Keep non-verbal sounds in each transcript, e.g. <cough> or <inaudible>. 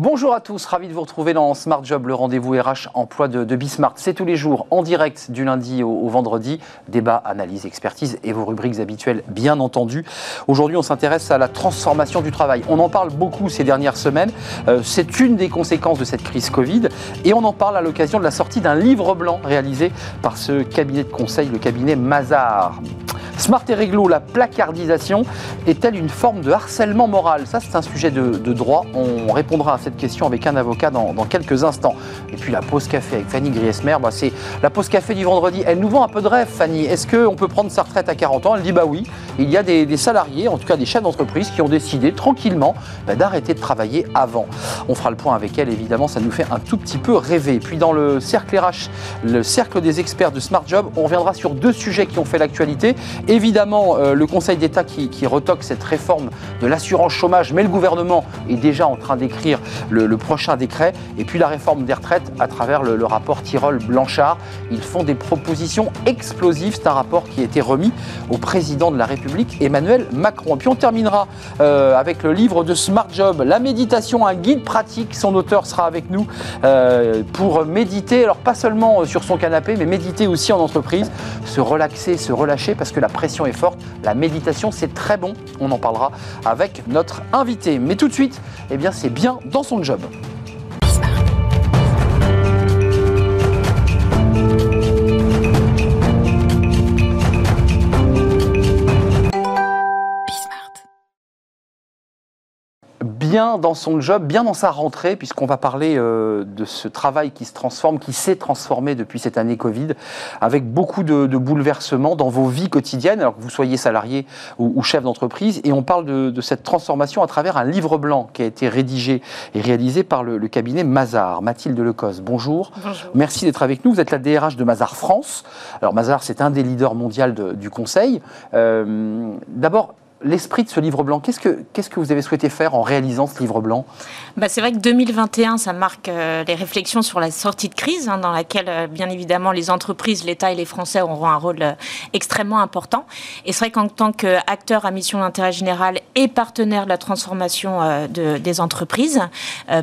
Bonjour à tous, ravi de vous retrouver dans Smart Job, le rendez-vous RH emploi de, de Bismart. C'est tous les jours en direct du lundi au, vendredi. Débat, analyse, expertise et vos rubriques habituelles, bien entendu. Aujourd'hui, on s'intéresse à la transformation du travail. On en parle beaucoup ces dernières semaines. Euh, c'est une des conséquences de cette crise Covid et on en parle à l'occasion de la sortie d'un livre blanc réalisé par ce cabinet de conseil, le cabinet Mazar. Smart et réglo, la placardisation est-elle une forme de harcèlement moral? Ça, c'est un sujet de, de, droit. On répondra à cette question avec un avocat dans, quelques instants. Et puis la pause café avec Fanny Griesmer, bah, c'est la pause café du vendredi. Elle nous vend un peu de rêve, Fanny. Est-ce qu'on peut prendre sa retraite à 40 ans? Elle dit bah oui. Il y a des, des salariés, en tout cas des chefs d'entreprise, qui ont décidé tranquillement bah, d'arrêter de travailler avant. On fera le point avec elle, évidemment, ça nous fait un tout petit peu rêver. Puis dans le cercle RH, le cercle des experts de Smart Job, on reviendra sur deux sujets qui ont fait l'actualité Évidemment, euh, le Conseil d'État qui, qui, retoque cette réforme de l'assurance chômage, mais le gouvernement est déjà en train d'écrire le, prochain décret. Et puis la réforme des retraites à travers le, rapport Tirol-Blanchard. Ils font des propositions explosives. C'est un rapport qui a été remis au président de la République, Emmanuel Macron. Et puis on terminera euh, avec le livre de Smart Job, La méditation, un guide pratique. Son auteur sera avec nous euh, pour méditer. Alors pas seulement sur son canapé, mais méditer aussi en entreprise, se relaxer, se relâcher, parce que la pression est forte. La méditation, c'est très bon. On en parlera avec notre invité. Mais tout de suite, eh bien, c'est bien dans son job. Bien dans son job, bien dans sa rentrée, puisqu'on va parler euh, de ce travail qui se transforme, qui s'est transformé depuis cette année Covid, avec beaucoup de, de, bouleversements dans vos vies quotidiennes, alors que vous soyez salarié ou, ou chef d'entreprise. Et on parle de, de, cette transformation à travers un livre blanc qui a été rédigé et réalisé par le, le cabinet Mazar. Mathilde Lecos, bonjour. bonjour. Merci d'être avec nous. Vous êtes la DRH de Mazar France. Alors Mazar, c'est un des leaders mondiaux de, du conseil. Euh, D'abord, l'esprit de ce livre blanc, qu'est-ce que, que vous avez souhaité faire en réalisant ce livre blanc? Bah, C'est vrai que 2021, ça marque euh, les réflexions sur la sortie de crise, hein, dans laquelle, euh, bien évidemment, les entreprises, l'État et les Français auront un rôle euh, extrêmement important. Et c'est vrai qu'en tant qu'acteur à mission d'intérêt général et partenaire de la transformation de, des entreprises,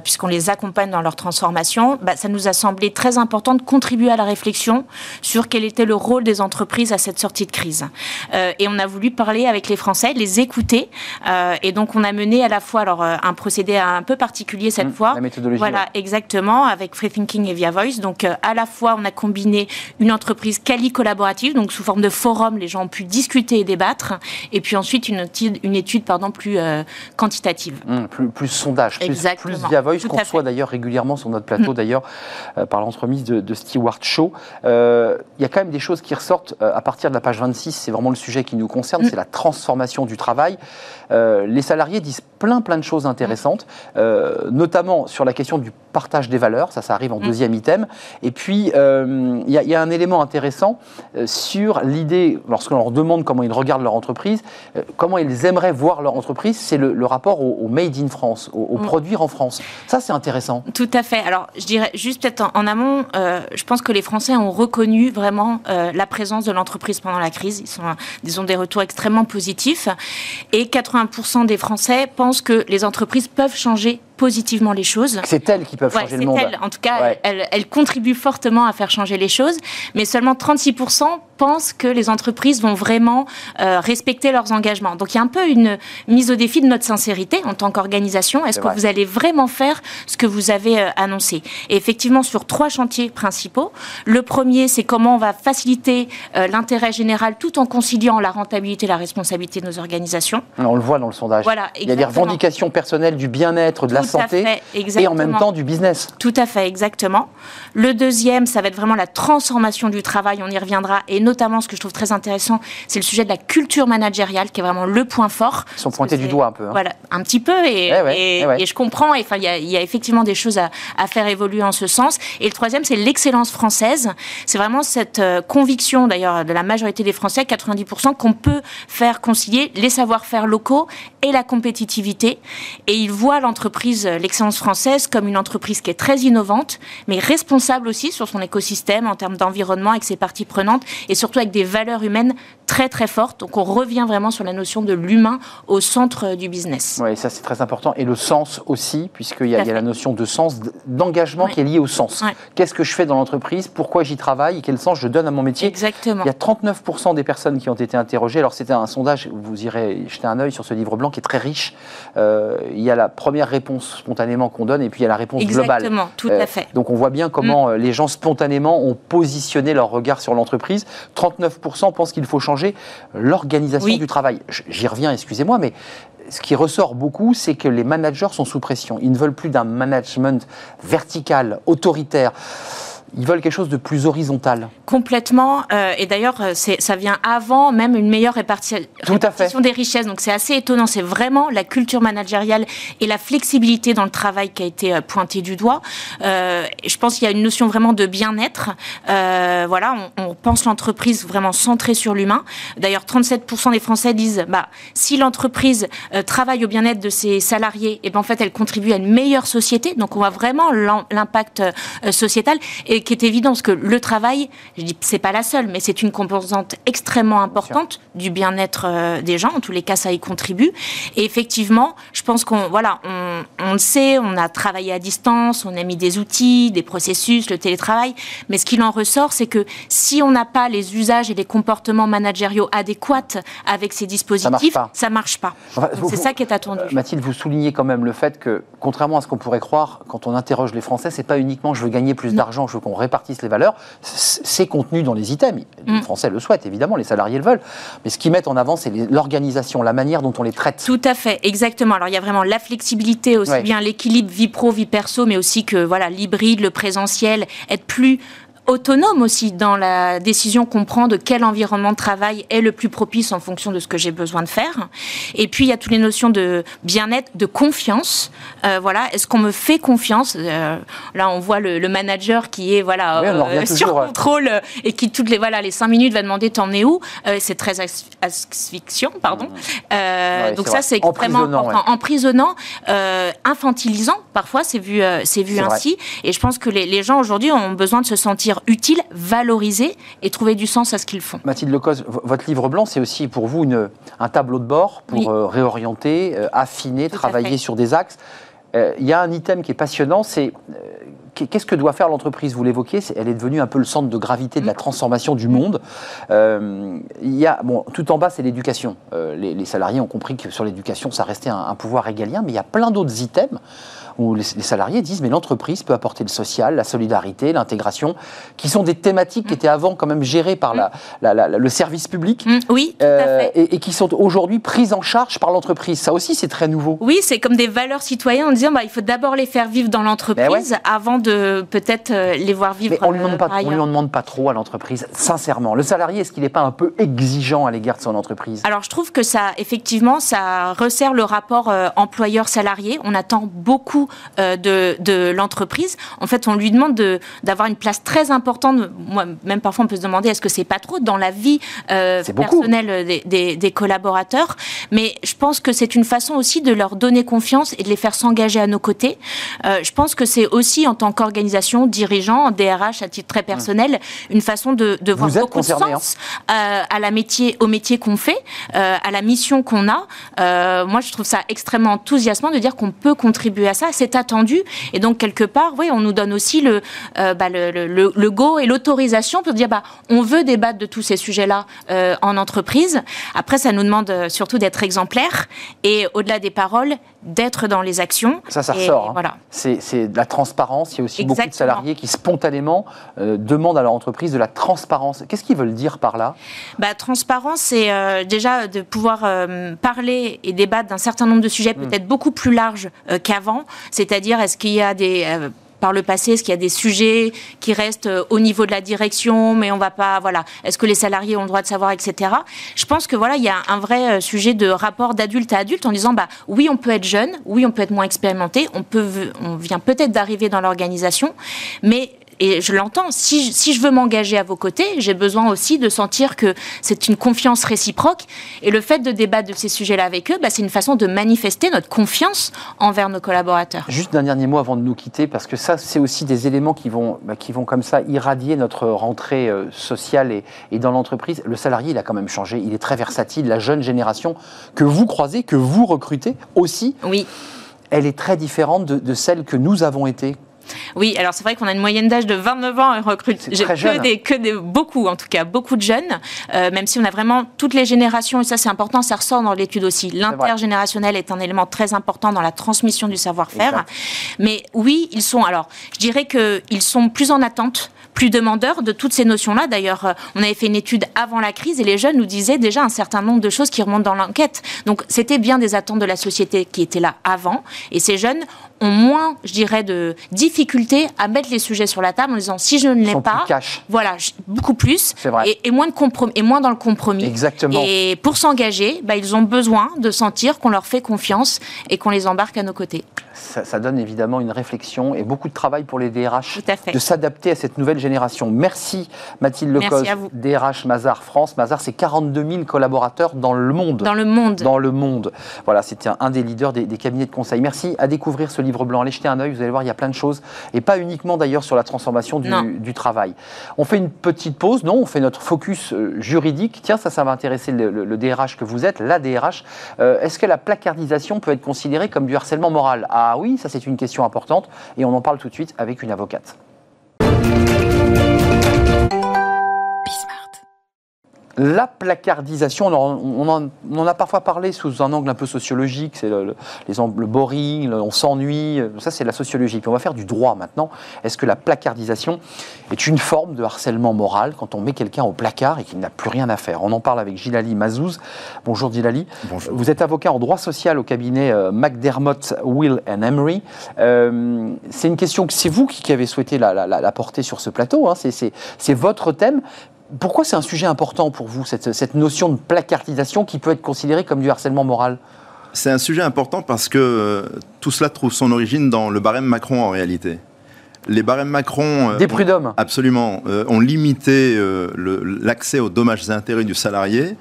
puisqu'on les accompagne dans leur transformation, bah, ça nous a semblé très important de contribuer à la réflexion sur quel était le rôle des entreprises à cette sortie de crise. Et on a voulu parler avec les Français, les écouter. Euh, et donc, on a mené à la fois alors, euh, un procédé un peu particulier cette mmh, fois. La méthodologie. Voilà, ouais. exactement, avec Free Thinking et Via Voice. Donc, euh, à la fois, on a combiné une entreprise quali collaborative, donc sous forme de forum, les gens ont pu discuter et débattre. Et puis ensuite, une étude, une étude pardon, plus euh, quantitative. Mmh, plus, plus, sondage, plus, plus, Via Voice, qu'on reçoit d'ailleurs régulièrement sur notre plateau, mmh. d'ailleurs, par l'entremise de, de, Stewart Shaw. Il y a quand même des choses qui ressortent à partir de la page 26, c'est vraiment le sujet qui nous concerne, c'est la transformation du travail. Euh, les salariés disent plein plein de choses intéressantes, euh, notamment sur la question du partage des valeurs, ça ça arrive en deuxième item, et puis il euh, y, y, a un élément intéressant euh, sur l'idée, lorsqu'on leur demande comment ils regardent leur entreprise, euh, comment ils aimeraient voir leur entreprise, c'est le, le, rapport au, au, made in France, au, au mm. produire en France. Ça c'est intéressant. Tout à fait. Alors je dirais juste peut-être en, en, amont, je pense que les Français ont reconnu vraiment la présence de l'entreprise pendant la crise, ils, sont, ils ont des retours extrêmement positifs, et 80% des Français pensent que les entreprises peuvent changer positivement les choses. C'est elles qui peuvent ouais, changer le monde. Elles. En tout cas, ouais. elles, elles, contribuent fortement à faire changer les choses, mais seulement 36% pensent que les entreprises vont vraiment euh, respecter leurs engagements. Donc il y a un peu une mise au défi de notre sincérité en tant qu'organisation. Est-ce que vrai. vous allez vraiment faire ce que vous avez euh, annoncé? Et effectivement, sur trois chantiers principaux. Le premier, c'est comment on va faciliter euh, l'intérêt général tout en conciliant la rentabilité et la responsabilité de nos organisations. On le voit dans le sondage. Voilà. Il y a des revendications personnelles du bien-être, de la santé fait, et en même temps du business. Tout à fait, exactement. Le deuxième, ça va être vraiment la transformation du travail, on y reviendra, et notamment ce que je trouve très intéressant, c'est le sujet de la culture managériale, qui est vraiment le point fort. Ils sont pointés du doigt un peu. Hein. Voilà, un petit peu, et, eh ouais, et, eh ouais. et, je comprends, il y, y, a effectivement des choses à, à, faire évoluer en ce sens. Et le troisième, c'est l'excellence française. C'est vraiment cette euh, conviction, d'ailleurs, de la majorité des Français, 90%, qu'on peut faire concilier les savoir-faire locaux et la compétitivité. Et ils voient l'entreprise, l'excellence française, comme une entreprise qui est très innovante, mais responsable aussi sur son écosystème en termes d'environnement avec ses parties prenantes et surtout avec des valeurs humaines très très fortes. Donc on revient vraiment sur la notion de l'humain au centre du business. Oui, ça c'est très important. Et le sens aussi, puisqu'il y, a, y a la notion de sens, d'engagement qui est lié au sens. Qu'est-ce que je fais dans l'entreprise? Pourquoi j'y travaille? Quel sens je donne à mon métier? Exactement. Il y a 39% des personnes qui ont été interrogées. Alors c'était un sondage, vous irez jeter un œil sur ce livre blanc qui est très riche. Euh, il y a la première réponse spontanément qu'on donne et puis il y a la réponse globale. Exactement, tout à euh, fait. donc on voit bien comment mm. euh, les gens spontanément ont positionné leur regard sur l'entreprise. 39% pensent qu'il faut changer l'organisation du travail. J'y reviens, excusez-moi, mais ce qui ressort beaucoup, c'est que les managers sont sous pression. Ils ne veulent plus d'un management vertical, autoritaire ils veulent quelque chose de plus horizontal. Complètement. Euh, et d'ailleurs, euh, ça vient avant même une meilleure répartition des richesses. Donc c'est assez étonnant. C'est vraiment la culture managériale et la flexibilité dans le travail qui a été euh, pointée du doigt. je pense qu'il y a une notion vraiment de bien-être. voilà, on, pense l'entreprise vraiment centrée sur l'humain. D'ailleurs, 37% des Français disent, bah, si l'entreprise travaille au bien-être de ses salariés, et eh ben en fait, elle contribue à une meilleure société. Donc on voit vraiment l'impact sociétal. Et qui est évident, parce que le travail, je dis c'est pas la seule, mais c'est une composante extrêmement importante du bien-être euh, des gens. En tous les cas, ça y contribue. Et effectivement, je pense qu'on voilà, on, on, le sait, on a travaillé à distance, on a mis des outils, des processus, le télétravail. Mais ce qu'il en ressort, c'est que si on n'a pas les usages et les comportements managériaux adéquats avec ces dispositifs, ça marche pas. c'est ça qui est attendu. Euh, Mathilde, vous soulignez quand même le fait que, contrairement à ce qu'on pourrait croire, quand on interroge les Français, c'est pas uniquement je veux gagner plus d'argent, je veux qu'on répartisse les valeurs, c'est contenu dans les items. Les mm. Français le souhaitent, évidemment, les salariés le veulent. Mais ce qu'ils mettent en avant, c'est l'organisation, la manière dont on les traite. Tout à fait, exactement. Alors il y a vraiment la flexibilité, aussi bien l'équilibre vie pro, vie perso, mais aussi que voilà l'hybride, le présentiel, être plus autonome aussi dans la décision qu'on prend de quel environnement de travail est le plus propice en fonction de ce que j'ai besoin de faire. Et puis il y a toutes les notions de bien-être, de confiance. Euh, voilà, est-ce qu'on me fait confiance euh, Là, on voit le, manager qui est voilà euh, <laughs> sur contrôle et qui toutes les voilà les cinq minutes va demander t'en es où C'est très asphyxiant, pardon. Mmh. donc ça c'est extrêmement important, emprisonnant, infantilisant. Parfois c'est vu c'est vu ainsi. Et je pense que les, les gens aujourd'hui ont besoin de se sentir utile, valoriser et trouver du sens à ce qu'ils font. Mathilde Lecos, votre livre blanc, c'est aussi pour vous une, un tableau de bord pour euh, réorienter, euh, affiner, travailler sur des axes. Euh, il y a un item qui est passionnant, c'est qu'est-ce que doit faire l'entreprise? Vous l'évoquez, elle est devenue un peu le centre de gravité de la mm. transformation du monde. il y a, bon, tout en bas, c'est l'éducation. les, salariés ont compris que sur l'éducation, ça restait un, un, pouvoir régalien, mais il y a plein d'autres items où les, salariés disent mais l'entreprise peut apporter le social, la solidarité, l'intégration, qui sont des thématiques qui étaient avant quand même gérées par la, le service public. Mm, oui, tout à euh, fait. Et, qui sont aujourd'hui prises en charge par l'entreprise. Ça aussi, c'est très nouveau. Oui, c'est comme des valeurs citoyennes en disant bah, il faut d'abord les faire vivre dans l'entreprise ben avant de peut-être euh, les voir vivre. Mais on ne lui, en demande pas trop à l'entreprise, sincèrement. Le salarié, est-ce qu'il n'est pas un peu exigeant à l'égard de son entreprise? Alors, je trouve que ça, effectivement, ça resserre le rapport euh, employeur-salarié. On attend beaucoup euh, de, l'entreprise. En fait, on lui demande d'avoir une place très importante. Moi, même parfois, on peut se demander est-ce que c'est pas trop dans la vie euh, personnelle des, collaborateurs? Mais je pense que c'est une façon aussi de leur donner confiance et de les faire s'engager à nos côtés. Euh, je pense que c'est aussi en tant qu'organisation, dirigeant, DRH à titre très personnel, une façon de, de voir beaucoup de hein. sens à la métier, au métier qu'on fait, à la mission qu'on a. moi, je trouve ça extrêmement enthousiasmant de dire qu'on peut contribuer à ça c'est attendu. Et donc, quelque part, oui, on nous donne aussi le, euh, bah, le, le, go et l'autorisation pour dire, bah, on veut débattre de tous ces sujets-là euh, en entreprise. Après, ça nous demande euh, surtout d'être exemplaires et, au-delà des paroles, d'être dans les actions. Ça, ça ressort. Hein. Voilà. C'est de la transparence. Il y a aussi beaucoup de salariés qui spontanément demandent à leur entreprise de la transparence. Qu'est-ce qu'ils veulent dire par là? Bah, Transparence, c'est déjà de pouvoir parler et débattre d'un certain nombre de sujets, hmm. peut-être beaucoup plus larges qu'avant. C'est-à-dire, est-ce qu'il y a des euh, par le passé Est-ce qu'il y a des sujets qui restent euh, au niveau de la direction, mais on va pas, voilà. Est-ce que les salariés ont le droit de savoir, etc. Je pense que voilà, il y a un vrai euh, sujet de rapport d'adulte à adulte en disant, bah oui, on peut être jeune, oui, on peut être moins expérimenté, on peut, on vient peut-être d'arriver dans l'organisation, mais et je l'entends, si, si je veux m'engager à vos côtés, j'ai besoin aussi de sentir que c'est une confiance réciproque. Et le fait de débattre de ces sujets-là avec eux, bah, c'est une façon de manifester notre confiance envers nos collaborateurs. Juste un dernier mot avant de nous quitter, parce que ça, c'est aussi des éléments qui vont, bah, qui vont comme ça irradier notre rentrée euh, sociale et, et dans l'entreprise. Le salarié, il a quand même changé. Il est très versatile. La jeune génération que vous croisez, que vous recrutez aussi, oui. elle est très différente de, de celle que nous avons été oui, alors c'est vrai qu'on a une moyenne d'âge de 29 ans et recrute que des, que des, beaucoup, en tout cas, beaucoup de jeunes, euh, même si on a vraiment toutes les générations, et ça c'est important, ça ressort dans l'étude aussi. L'intergénérationnel est un élément très important dans la transmission du savoir-faire. Mais oui, ils sont, alors, je dirais qu'ils sont plus en attente plus demandeurs de toutes ces notions-là. D'ailleurs, euh, on avait fait une étude avant la crise et les jeunes nous disaient déjà un certain nombre de choses qui remontent dans l'enquête. Donc, c'était bien des attentes de la société qui étaient là avant. Et ces jeunes ont moins, je dirais, de difficultés à mettre les sujets sur la table en disant si je ne l'ai pas, voilà, beaucoup plus, Et, moins de compromis, et moins dans le compromis. Exactement. Et pour s'engager, bah, ils ont besoin de sentir qu'on leur fait confiance et qu'on les embarque à nos côtés. Ça, donne évidemment une réflexion et beaucoup de travail pour les DRH de s'adapter à cette nouvelle génération. Merci Mathilde Lecos, DRH Mazar France. Mazar, c'est 42 000 collaborateurs dans le monde. Dans le monde. Dans le monde. Voilà, c'était un, des leaders des, des cabinets de conseil. Merci à découvrir ce livre blanc. Allez jeter un œil, vous allez voir, il y a plein de choses. Et pas uniquement d'ailleurs sur la transformation du, travail. On fait une petite pause, non, on fait notre focus euh, juridique. Tiens, ça, ça va intéresser le, DRH que vous êtes, la DRH. Euh, est-ce que la placardisation peut être considérée comme du harcèlement moral? Ah oui, ça c'est une question importante. Et on en parle tout de suite avec une avocate. La placardisation, on, en, a parfois parlé sous un angle un peu sociologique, c'est le, le, boring, on s'ennuie, ça c'est la sociologie. Puis on va faire du droit maintenant. Est-ce que la placardisation est une forme de harcèlement moral quand on met quelqu'un au placard et qu'il n'a plus rien à faire? On en parle avec Gilali Mazouz. Bonjour Gilali. Bonjour. Vous êtes avocat en droit social au cabinet euh, McDermott, Will and Emery. Euh, c'est une question que c'est vous qui avez souhaité la, porter sur ce plateau, hein. c'est votre thème pourquoi c'est un sujet important pour vous, cette, notion de placardisation qui peut être considérée comme du harcèlement moral? C'est un sujet important parce que euh, tout cela trouve son origine dans le barème Macron en réalité. Les barèmes Macron... Euh, Des prud'hommes Absolument. Euh, ont limité l'accès aux dommages et intérêts du salarié.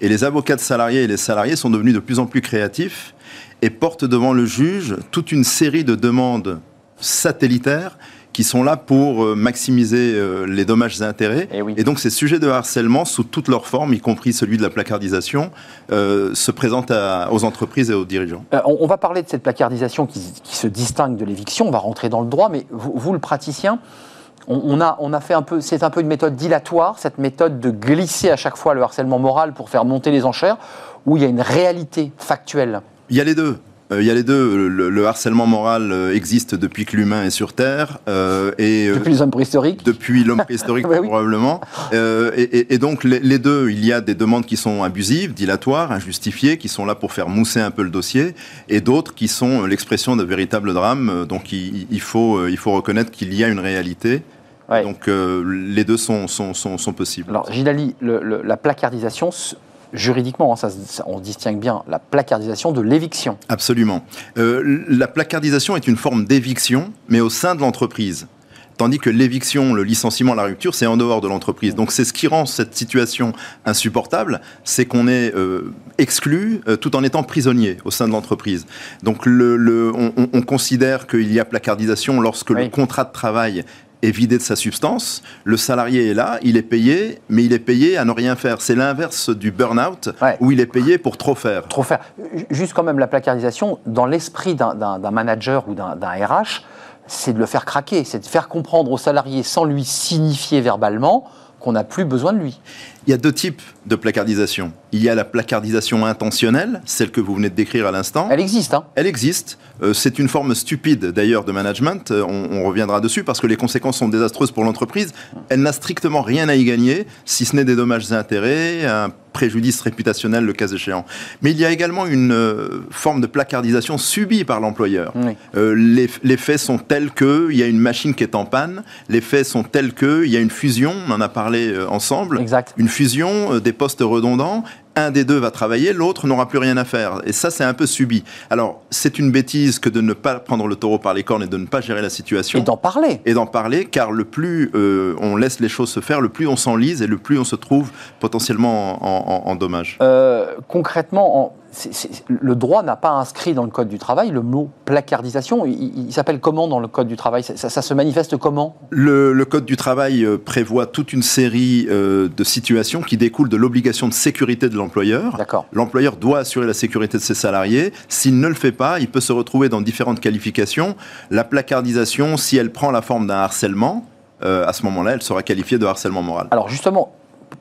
Et les avocats de salariés et les salariés sont devenus de plus en plus créatifs et portent devant le juge toute une série de demandes satellitaires qui sont là pour euh, maximiser euh, les dommages et intérêts. Eh et, donc ces sujets de harcèlement, sous toutes leurs formes, y compris celui de la placardisation, euh, se présentent aux entreprises et aux dirigeants. on, va parler de cette placardisation qui, se distingue de l'éviction, on va rentrer dans le droit, mais vous, le praticien, on, a, on a fait un peu, c'est un peu une méthode dilatoire, cette méthode de glisser à chaque fois le harcèlement moral pour faire monter les enchères, où il y a une réalité factuelle. Il y a les deux. Euh, il y a les deux. Le, harcèlement moral euh, existe depuis que l'humain est sur Terre. Euh, et, depuis les hommes préhistoriques Depuis l'homme préhistorique, <laughs> probablement. Et, donc, les, deux, il y a des demandes qui sont abusives, dilatoires, injustifiées, qui sont là pour faire mousser un peu le dossier, et d'autres qui sont l'expression de véritables drames. Donc, il, faut, il faut reconnaître qu'il y a une réalité. Donc, les deux sont, sont, sont, possibles. Alors, Gilali, la placardisation juridiquement, hein, ça, on distingue bien la placardisation de l'éviction. Absolument. Euh, la placardisation est une forme d'éviction, mais au sein de l'entreprise. Tandis que l'éviction, le licenciement, la rupture, c'est en dehors de l'entreprise. Donc c'est ce qui rend cette situation insupportable, c'est qu'on est, euh, exclu euh, tout en étant prisonnier au sein de l'entreprise. Donc le, on, considère qu'il y a placardisation lorsque le contrat de travail est vidé de sa substance. Le salarié est là, il est payé, mais il est payé à ne rien faire. C'est l'inverse du burn-out, où il est payé pour trop faire. Trop faire. Juste quand même la placardisation, dans l'esprit d'un manager ou d'un RH, c'est de le faire craquer, c'est de faire comprendre au salarié sans lui signifier verbalement qu'on n'a plus besoin de lui. Il y a deux types de placardisation. Il y a la placardisation intentionnelle, celle que vous venez de décrire à l'instant. Elle existe. Hein Elle existe. Euh, c'est une forme stupide d'ailleurs de management. Euh, on, reviendra dessus parce que les conséquences sont désastreuses pour l'entreprise. Elle n'a strictement rien à y gagner, si ce n'est des dommages et intérêts, un préjudice réputationnel le cas échéant. Mais il y a également une euh, forme de placardisation subie par l'employeur. les, les, faits sont tels qu'il y a une machine qui est en panne. Les faits sont tels qu'il y a une fusion. On en a parlé ensemble. Exact. Une fusion des postes redondants un des deux va travailler, l'autre n'aura plus rien à faire. Et ça, c'est un peu subi. Alors, c'est une bêtise que de ne pas prendre le taureau par les cornes et de ne pas gérer la situation. Et d'en parler. Et d'en parler, car le plus euh, on laisse les choses se faire, le plus on s'enlise et le plus on se trouve potentiellement en, dommage. Euh, concrètement, en, le droit n'a pas inscrit dans le Code du travail le mot placardisation. Il, s'appelle comment dans le Code du travail? Ça, se manifeste comment? Le, Code du travail euh, prévoit toute une série euh, de situations qui découlent de l'obligation de sécurité de l'employeur. L'employeur doit assurer la sécurité de ses salariés. S'il ne le fait pas, il peut se retrouver dans différentes qualifications. La placardisation, si elle prend la forme d'un harcèlement, euh, à ce moment-là, elle sera qualifiée de harcèlement moral. Alors justement,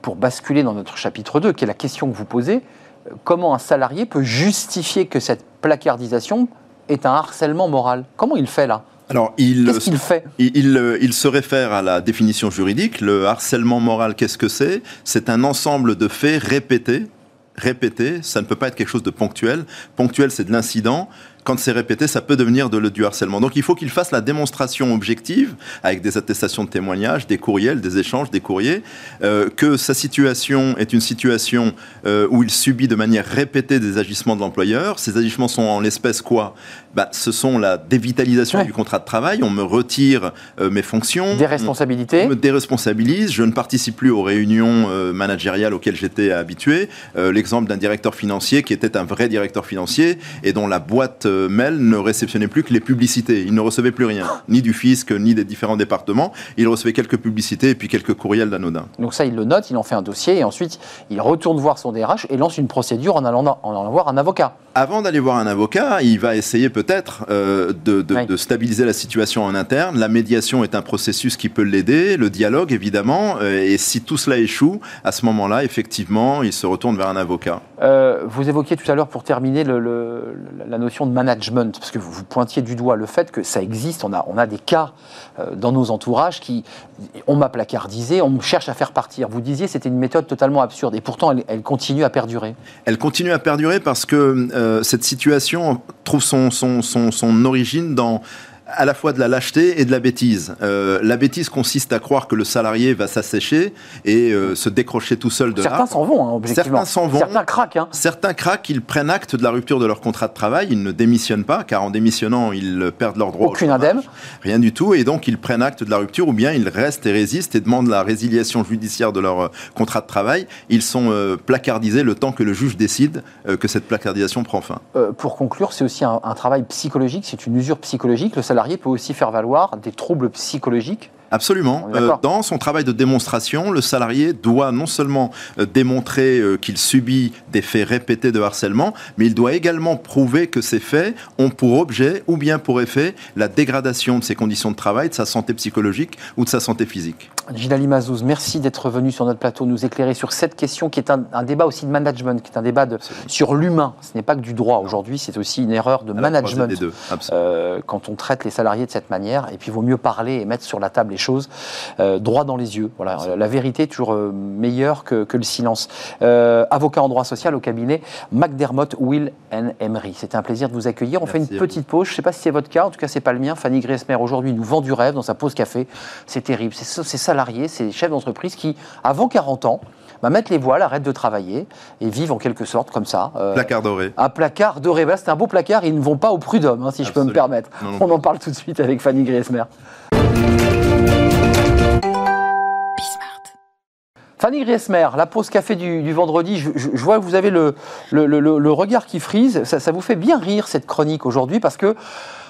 pour basculer dans notre chapitre 2, qui est la question que vous posez, comment un salarié peut justifier que cette placardisation est un harcèlement moral? Comment il fait là? Alors, il, qu'est-ce qu'il fait? il, il, se réfère à la définition juridique. Le harcèlement moral, qu'est-ce que c'est? C'est un ensemble de faits répétés. Répétés, ça ne peut pas être quelque chose de ponctuel. Ponctuel, c'est de l'incident quand c'est répété, ça peut devenir de, du harcèlement. Donc il faut qu'il fasse la démonstration objective, avec des attestations de témoignages, des courriels, des échanges, des courriers, euh, que sa situation est une situation euh, où il subit de manière répétée des agissements de l'employeur. Ces agissements sont en l'espèce quoi? Bah, Ce sont la dévitalisation du contrat de travail, on me retire euh, mes fonctions. Des responsabilités On me déresponsabilise, je ne participe plus aux réunions managériales auxquelles j'étais habitué. L'exemple d'un directeur financier qui était un vrai directeur financier et dont la boîte Mel ne réceptionnait plus que les publicités. Il ne recevait plus rien, <gasps> ni du fisc, ni des différents départements. Il recevait quelques publicités et puis quelques courriels d'anodin. Donc ça, il le note, il en fait un dossier et ensuite il retourne voir son DRH et lance une procédure en allant, en allant voir un avocat. Avant d'aller voir un avocat, il va essayer peut-être euh, de, stabiliser la situation en interne. La médiation est un processus qui peut l'aider, le dialogue évidemment. Euh, et si tout cela échoue, à ce moment-là, effectivement, il se retourne vers un avocat. Euh, vous évoquiez tout à l'heure, pour terminer, la notion de management, parce que vous, pointiez du doigt le fait que ça existe. On a, on a des cas dans nos entourages qui, on m'a placardisé, on me cherche à faire partir. Vous disiez c'était une méthode totalement absurde, et pourtant elle, elle continue à perdurer. Elle continue à perdurer parce que cette situation trouve son, son, son, son origine dans à la fois de la lâcheté et de la bêtise. Euh, la bêtise consiste à croire que le salarié va s'assécher et euh, se décrocher tout seul de Certains s'en vont, hein, objectivement. Certains s'en vont. Certains craquent. Hein. Certains craquent, ils prennent acte de la rupture de leur contrat de travail, ils ne démissionnent pas, car en démissionnant, ils perdent leur droit. Aucune indemne. Rien du tout, et donc ils prennent acte de la rupture, ou bien ils restent et résistent et demandent la résiliation judiciaire de leur euh, contrat de travail. Ils sont placardisés le temps que le juge décide que cette placardisation prend fin. pour conclure, c'est aussi un, un travail psychologique, c'est une usure psychologique. Le salarié peut aussi faire valoir des troubles psychologiques Absolument. Euh, dans son travail de démonstration, le salarié doit non seulement euh, démontrer euh, qu'il subit des faits répétés de harcèlement, mais il doit également prouver que ces faits ont pour objet ou bien pour effet la dégradation de ses conditions de travail, de sa santé psychologique ou de sa santé physique. Gilali Mazouz, merci d'être venu sur notre plateau nous éclairer sur cette question qui est un, débat aussi de management, qui est un débat de, sur l'humain. Ce n'est pas que du droit aujourd'hui, c'est aussi une erreur de management quand on traite les salariés de cette manière. Et puis il vaut mieux parler et mettre sur la table les choses euh, droit dans les yeux. Voilà, la vérité est toujours euh, meilleure que, le silence. Euh, avocat en droit social au cabinet McDermott, Will and Emery. C'était un plaisir de vous accueillir. On fait une petite pause. Je ne sais pas si c'est votre cas, en tout cas c'est pas le mien. Fanny Griesmer aujourd'hui nous vend du rêve dans sa pause café. C'est terrible. C'est ces salariés, ces chefs d'entreprise qui, avant 40 ans, bah, mettent les voiles, arrêtent de travailler et vivent en quelque sorte comme ça. placard doré. Un placard doré. Bah, c'est un beau placard. Ils ne vont pas au prud'homme, hein, si je peux me permettre. On en parle tout de suite avec Fanny Griesmer. Fanny Griesmer, la pause café du, vendredi, je, vois que vous avez le, regard qui frise. Ça, vous fait bien rire cette chronique aujourd'hui parce que,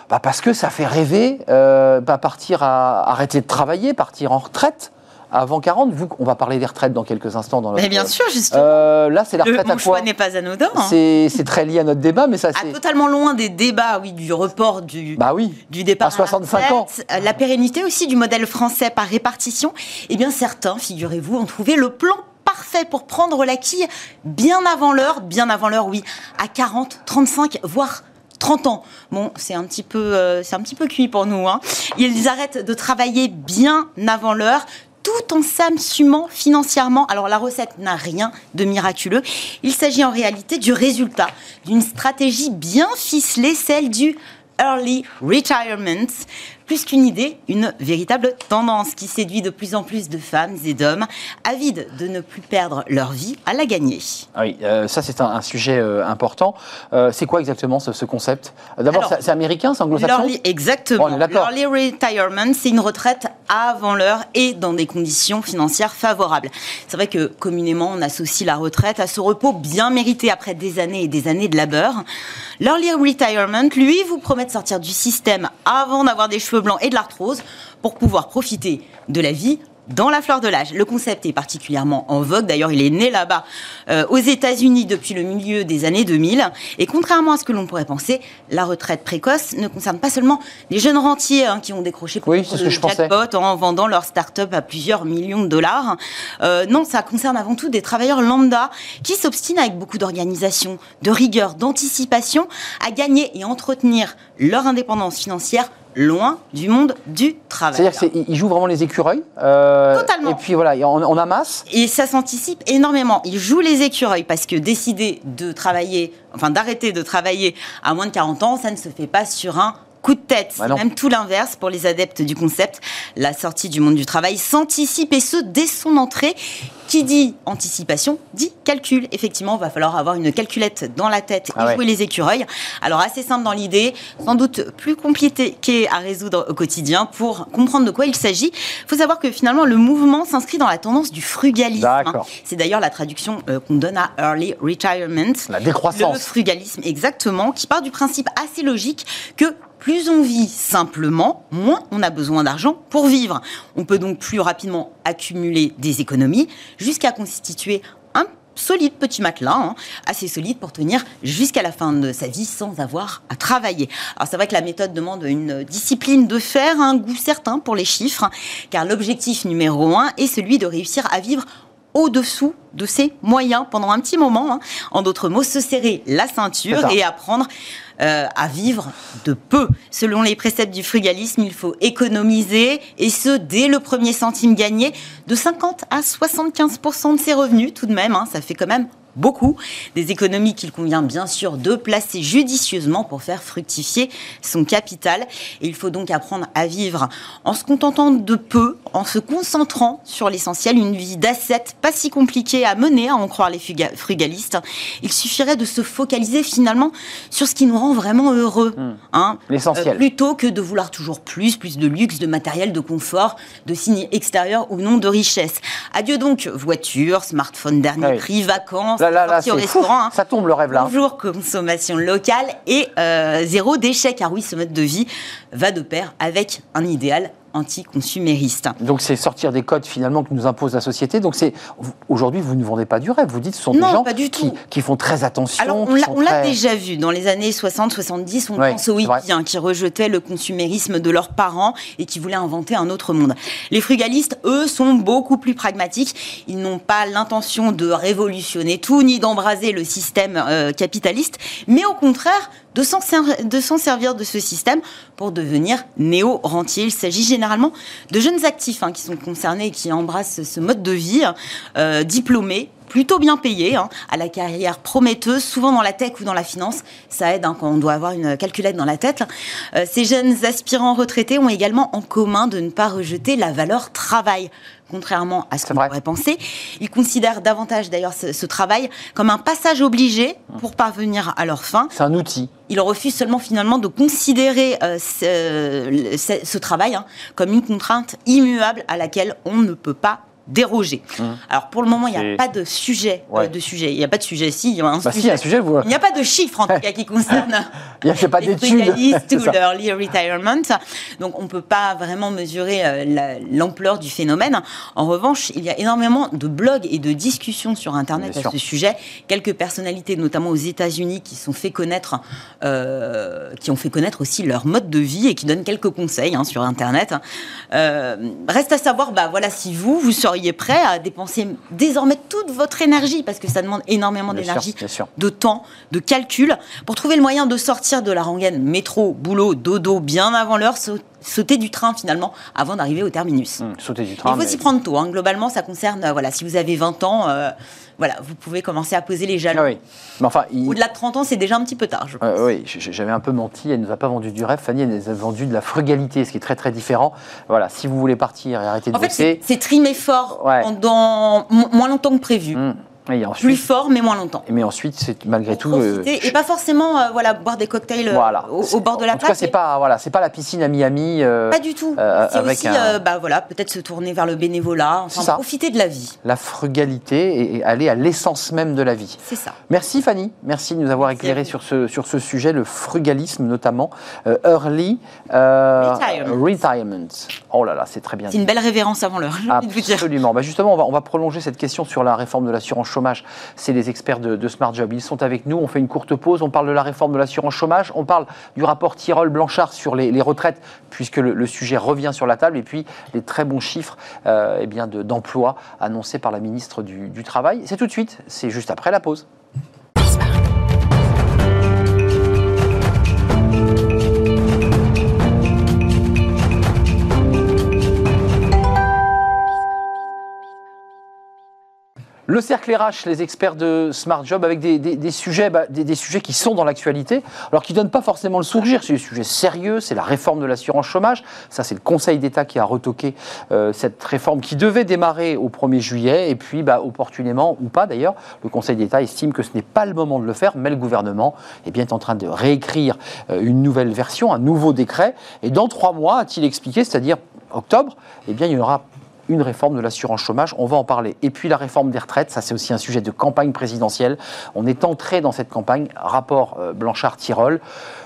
bah parce que ça fait rêver, euh, bah partir à arrêter de travailler, partir en retraite avant 40, vous, on va parler des retraites dans quelques instants. Dans notre, mais bien sûr, justement. Euh, là, c'est la retraite à quoi n'est pas anodin. Hein. C'est très lié à notre débat, mais ça, c'est... totalement loin des débats, oui, du report du, bah oui, du départ à 65 ans. Euh, la pérennité aussi du modèle français par répartition. Eh bien, certains, figurez-vous, ont trouvé le plan parfait pour prendre la quille bien avant l'heure, bien avant l'heure, oui, à 40, 35, voire 30 ans. Bon, c'est un petit peu, euh, c'est un petit peu cuit pour nous. Hein. Ils arrêtent de travailler bien avant l'heure, tout en s'assumant financièrement. Alors la recette n'a rien de miraculeux. Il s'agit en réalité du résultat d'une stratégie bien ficelée, celle du Early Retirement plus qu'une idée, une véritable tendance qui séduit de plus en plus de femmes et d'hommes avides de ne plus perdre leur vie à la gagner. Ah oui, euh, ça c'est un, sujet euh, important. Euh, c'est quoi exactement ce, concept? D'abord, c'est américain, c'est anglo-saxon? Exactement. L'early retirement, c'est une retraite avant l'heure et dans des conditions financières favorables. C'est vrai que communément, on associe la retraite à ce repos bien mérité après des années et des années de labeur. L'early retirement, lui, vous promet de sortir du système avant d'avoir des cheveux blanc et de l'arthrose pour pouvoir profiter de la vie dans la fleur de l'âge. Le concept est particulièrement en vogue. D'ailleurs, il est né là-bas, euh, aux États-Unis, depuis le milieu des années 2000. Et contrairement à ce que l'on pourrait penser, la retraite précoce ne concerne pas seulement les jeunes rentiers hein, qui ont décroché oui, ce que jackpot en vendant leur start-up à plusieurs millions de dollars. Euh, non, ça concerne avant tout des travailleurs lambda qui s'obstinent avec beaucoup d'organisation, de rigueur, d'anticipation à gagner et entretenir leur indépendance financière loin du monde du travail. C'est-à-dire qu'ils jouent vraiment les écureuils euh, Totalement. Et puis voilà, on, on amasse. Et ça s'anticipe énormément. Ils jouent les écureuils parce que décider de travailler, enfin d'arrêter de travailler à moins de 40 ans, ça ne se fait pas sur un coup de tête. Bah même tout l'inverse pour les adeptes du concept. La sortie du monde du travail s'anticipe et ce dès son entrée. Qui dit anticipation dit calcul. Effectivement, il va falloir avoir une calculette dans la tête et ah jouer les écureuils. Alors assez simple dans l'idée, sans doute plus compliqué à résoudre au quotidien pour comprendre de quoi il s'agit. Il faut savoir que finalement le mouvement s'inscrit dans la tendance du frugalisme. C'est d'ailleurs la traduction euh, qu'on donne à early retirement. La décroissance. Le frugalisme exactement, qui part du principe assez logique que plus on vit simplement, moins on a besoin d'argent pour vivre. On peut donc plus rapidement accumuler des économies jusqu'à constituer un solide petit matelas, hein, assez solide pour tenir jusqu'à la fin de sa vie sans avoir à travailler. Alors c'est vrai que la méthode demande une discipline de faire, un goût certain pour les chiffres, car l'objectif numéro un est celui de réussir à vivre au-dessous de ses moyens pendant un petit moment. Hein. En d'autres mots, se serrer la ceinture et apprendre euh, à vivre de peu. Selon les préceptes du frugalisme, il faut économiser, et ce, dès le premier centime gagné, de 50 à 75% de ses revenus tout de même. Hein. ça fait quand même beaucoup. Des économies qu'il convient bien sûr de placer judicieusement pour faire fructifier son capital. Et il faut donc apprendre à vivre en se contentant de peu, en se concentrant sur l'essentiel, une vie d'assets pas si compliquée à mener, à en croire les frugalistes. Il suffirait de se focaliser finalement sur ce qui nous rend vraiment heureux. Hmm. Hein, l'essentiel. Euh, plutôt que de vouloir toujours plus, plus de luxe, de matériel, de confort, de signes extérieurs ou non de richesse. Adieu donc voiture, smartphone dernier prix, vacances, au restaurant. Hein. Ça tombe le rêve là. Toujours consommation locale et euh, zéro déchet, car oui, ce mode de vie va de pair avec un idéal anticonsumériste. Donc c'est sortir des codes finalement que nous impose la société. Donc c'est aujourd'hui vous ne vendez pas du rêve. Vous dites ce sont des gens qui, font très attention. Alors on l'a déjà vu dans les années 60-70. On pense aux hippies qui rejetaient le consumérisme de leurs parents et qui voulaient inventer un autre monde. Les frugalistes, eux, sont beaucoup plus pragmatiques. Ils n'ont pas l'intention de révolutionner tout ni d'embraser le système euh, capitaliste, mais au contraire de s'en servir de ce système pour devenir néo-rentier. Il s'agit généralement de jeunes actifs hein, qui sont concernés et qui embrassent ce mode de vie, euh, diplômés, plutôt bien payés, hein, à la carrière prometteuse, souvent dans la tech ou dans la finance. Ça aide hein, quand on doit avoir une calculette dans la tête. Euh, ces jeunes aspirants retraités ont également en commun de ne pas rejeter la valeur travail contrairement à ce qu'on pourrait penser. Ils considèrent davantage d'ailleurs ce, travail comme un passage obligé pour parvenir à leur fin. C'est un outil. Ils refusent seulement finalement de considérer euh, ce, travail hein, comme une contrainte immuable à laquelle on ne peut pas déroger. Mmh. Alors pour le moment, il n'y a pas de sujet. Euh, de sujet. Il n'y a pas de sujet. Si, il y a un bah sujet. un sujet vous... Il n'y a pas de chiffre en tout cas qui <laughs> concerne il n'y a pas les <laughs> ou l'early retirement. Donc on ne peut pas vraiment mesurer euh, l'ampleur du phénomène. En revanche, il y a énormément de blogs et de discussions sur Internet à ce sujet. Quelques personnalités, notamment aux États-Unis, qui sont fait connaître, euh, qui ont fait connaître aussi leur mode de vie et qui donnent quelques conseils hein, sur Internet. reste à savoir, bah voilà, si vous vous seriez est prêt à dépenser désormais toute votre énergie, parce que ça demande énormément d'énergie, de temps, de calcul, pour trouver le moyen de sortir de la rengaine métro, boulot, dodo bien avant l'heure, sauter du train finalement avant d'arriver au terminus. Hum, sauter du train. Il faut s'y prendre tôt. hein. Globalement, ça concerne, euh, voilà, si vous avez 20 ans, euh, voilà, vous pouvez commencer à poser les jalons. Ah oui. Mais enfin, il- Au-delà de 30 ans, c'est déjà un petit peu tard, je pense. Euh, oui, j'avais un peu menti. Elle ne nous a pas vendu du rêve. Fanny, elle nous a vendu de la frugalité, ce qui est très très différent. Voilà, si vous voulez partir et arrêter de En bosser. c'est c'est trimé fort Ouais. pendant mo- moins longtemps que prévu. hum, et Plus fort, mais moins longtemps. mais ensuite, c'est malgré tout. euh, et pas forcément euh, voilà, boire des cocktails euh, voilà. au, bord de la En tout plage. cas, c'est mais pas voilà, c'est pas la piscine à Miami. euh, Pas du tout. c'est aussi, un- bah, voilà, peut-être se tourner vers le bénévolat, enfin profiter de la vie. la frugalité et, et aller à l'essence même de la vie. C'est ça. Merci Fanny, merci de nous avoir éclairé sur ce, sur ce sujet, le frugalisme notamment. Early Retirement. retirement. Oh là là, c'est très bien. C'est une belle révérence avant l'heure. <laughs> Absolument. Bah justement, on va, on va prolonger cette question sur la réforme de l'assurance C'est les experts de, Smart Job. Ils sont avec nous. On fait une courte pause. On parle de la réforme de l'assurance chômage. On parle du rapport Tirol-Blanchard sur les, retraites, puisque le, sujet revient sur la table. Et puis, les très bons chiffres euh, eh d'emploi annoncés par la ministre du Travail. C'est tout de suite. C'est juste après la pause. Le cercle RH, les experts de Smart Job, avec des, sujets, bah, des sujets qui sont dans l'actualité, alors qui ne donnent pas forcément le sourire. C'est des sujets sérieux, c'est la réforme de l'assurance chômage. Ça, c'est le Conseil d'État qui a retoqué euh, cette réforme qui devait démarrer au 1er juillet. Et puis, bah, opportunément, ou pas d'ailleurs, le Conseil d'État estime que ce n'est pas le moment de le faire, mais le gouvernement eh bien, est en train de réécrire euh, une nouvelle version, un nouveau décret. Et dans trois mois, a-t-il expliqué, c'est-à-dire octobre, eh bien, il y aura une réforme de l'assurance chômage, on va en parler. Et puis la réforme des retraites, ça c'est aussi un sujet de campagne présidentielle. On est entré dans cette campagne, rapport euh, Blanchard-Tirol.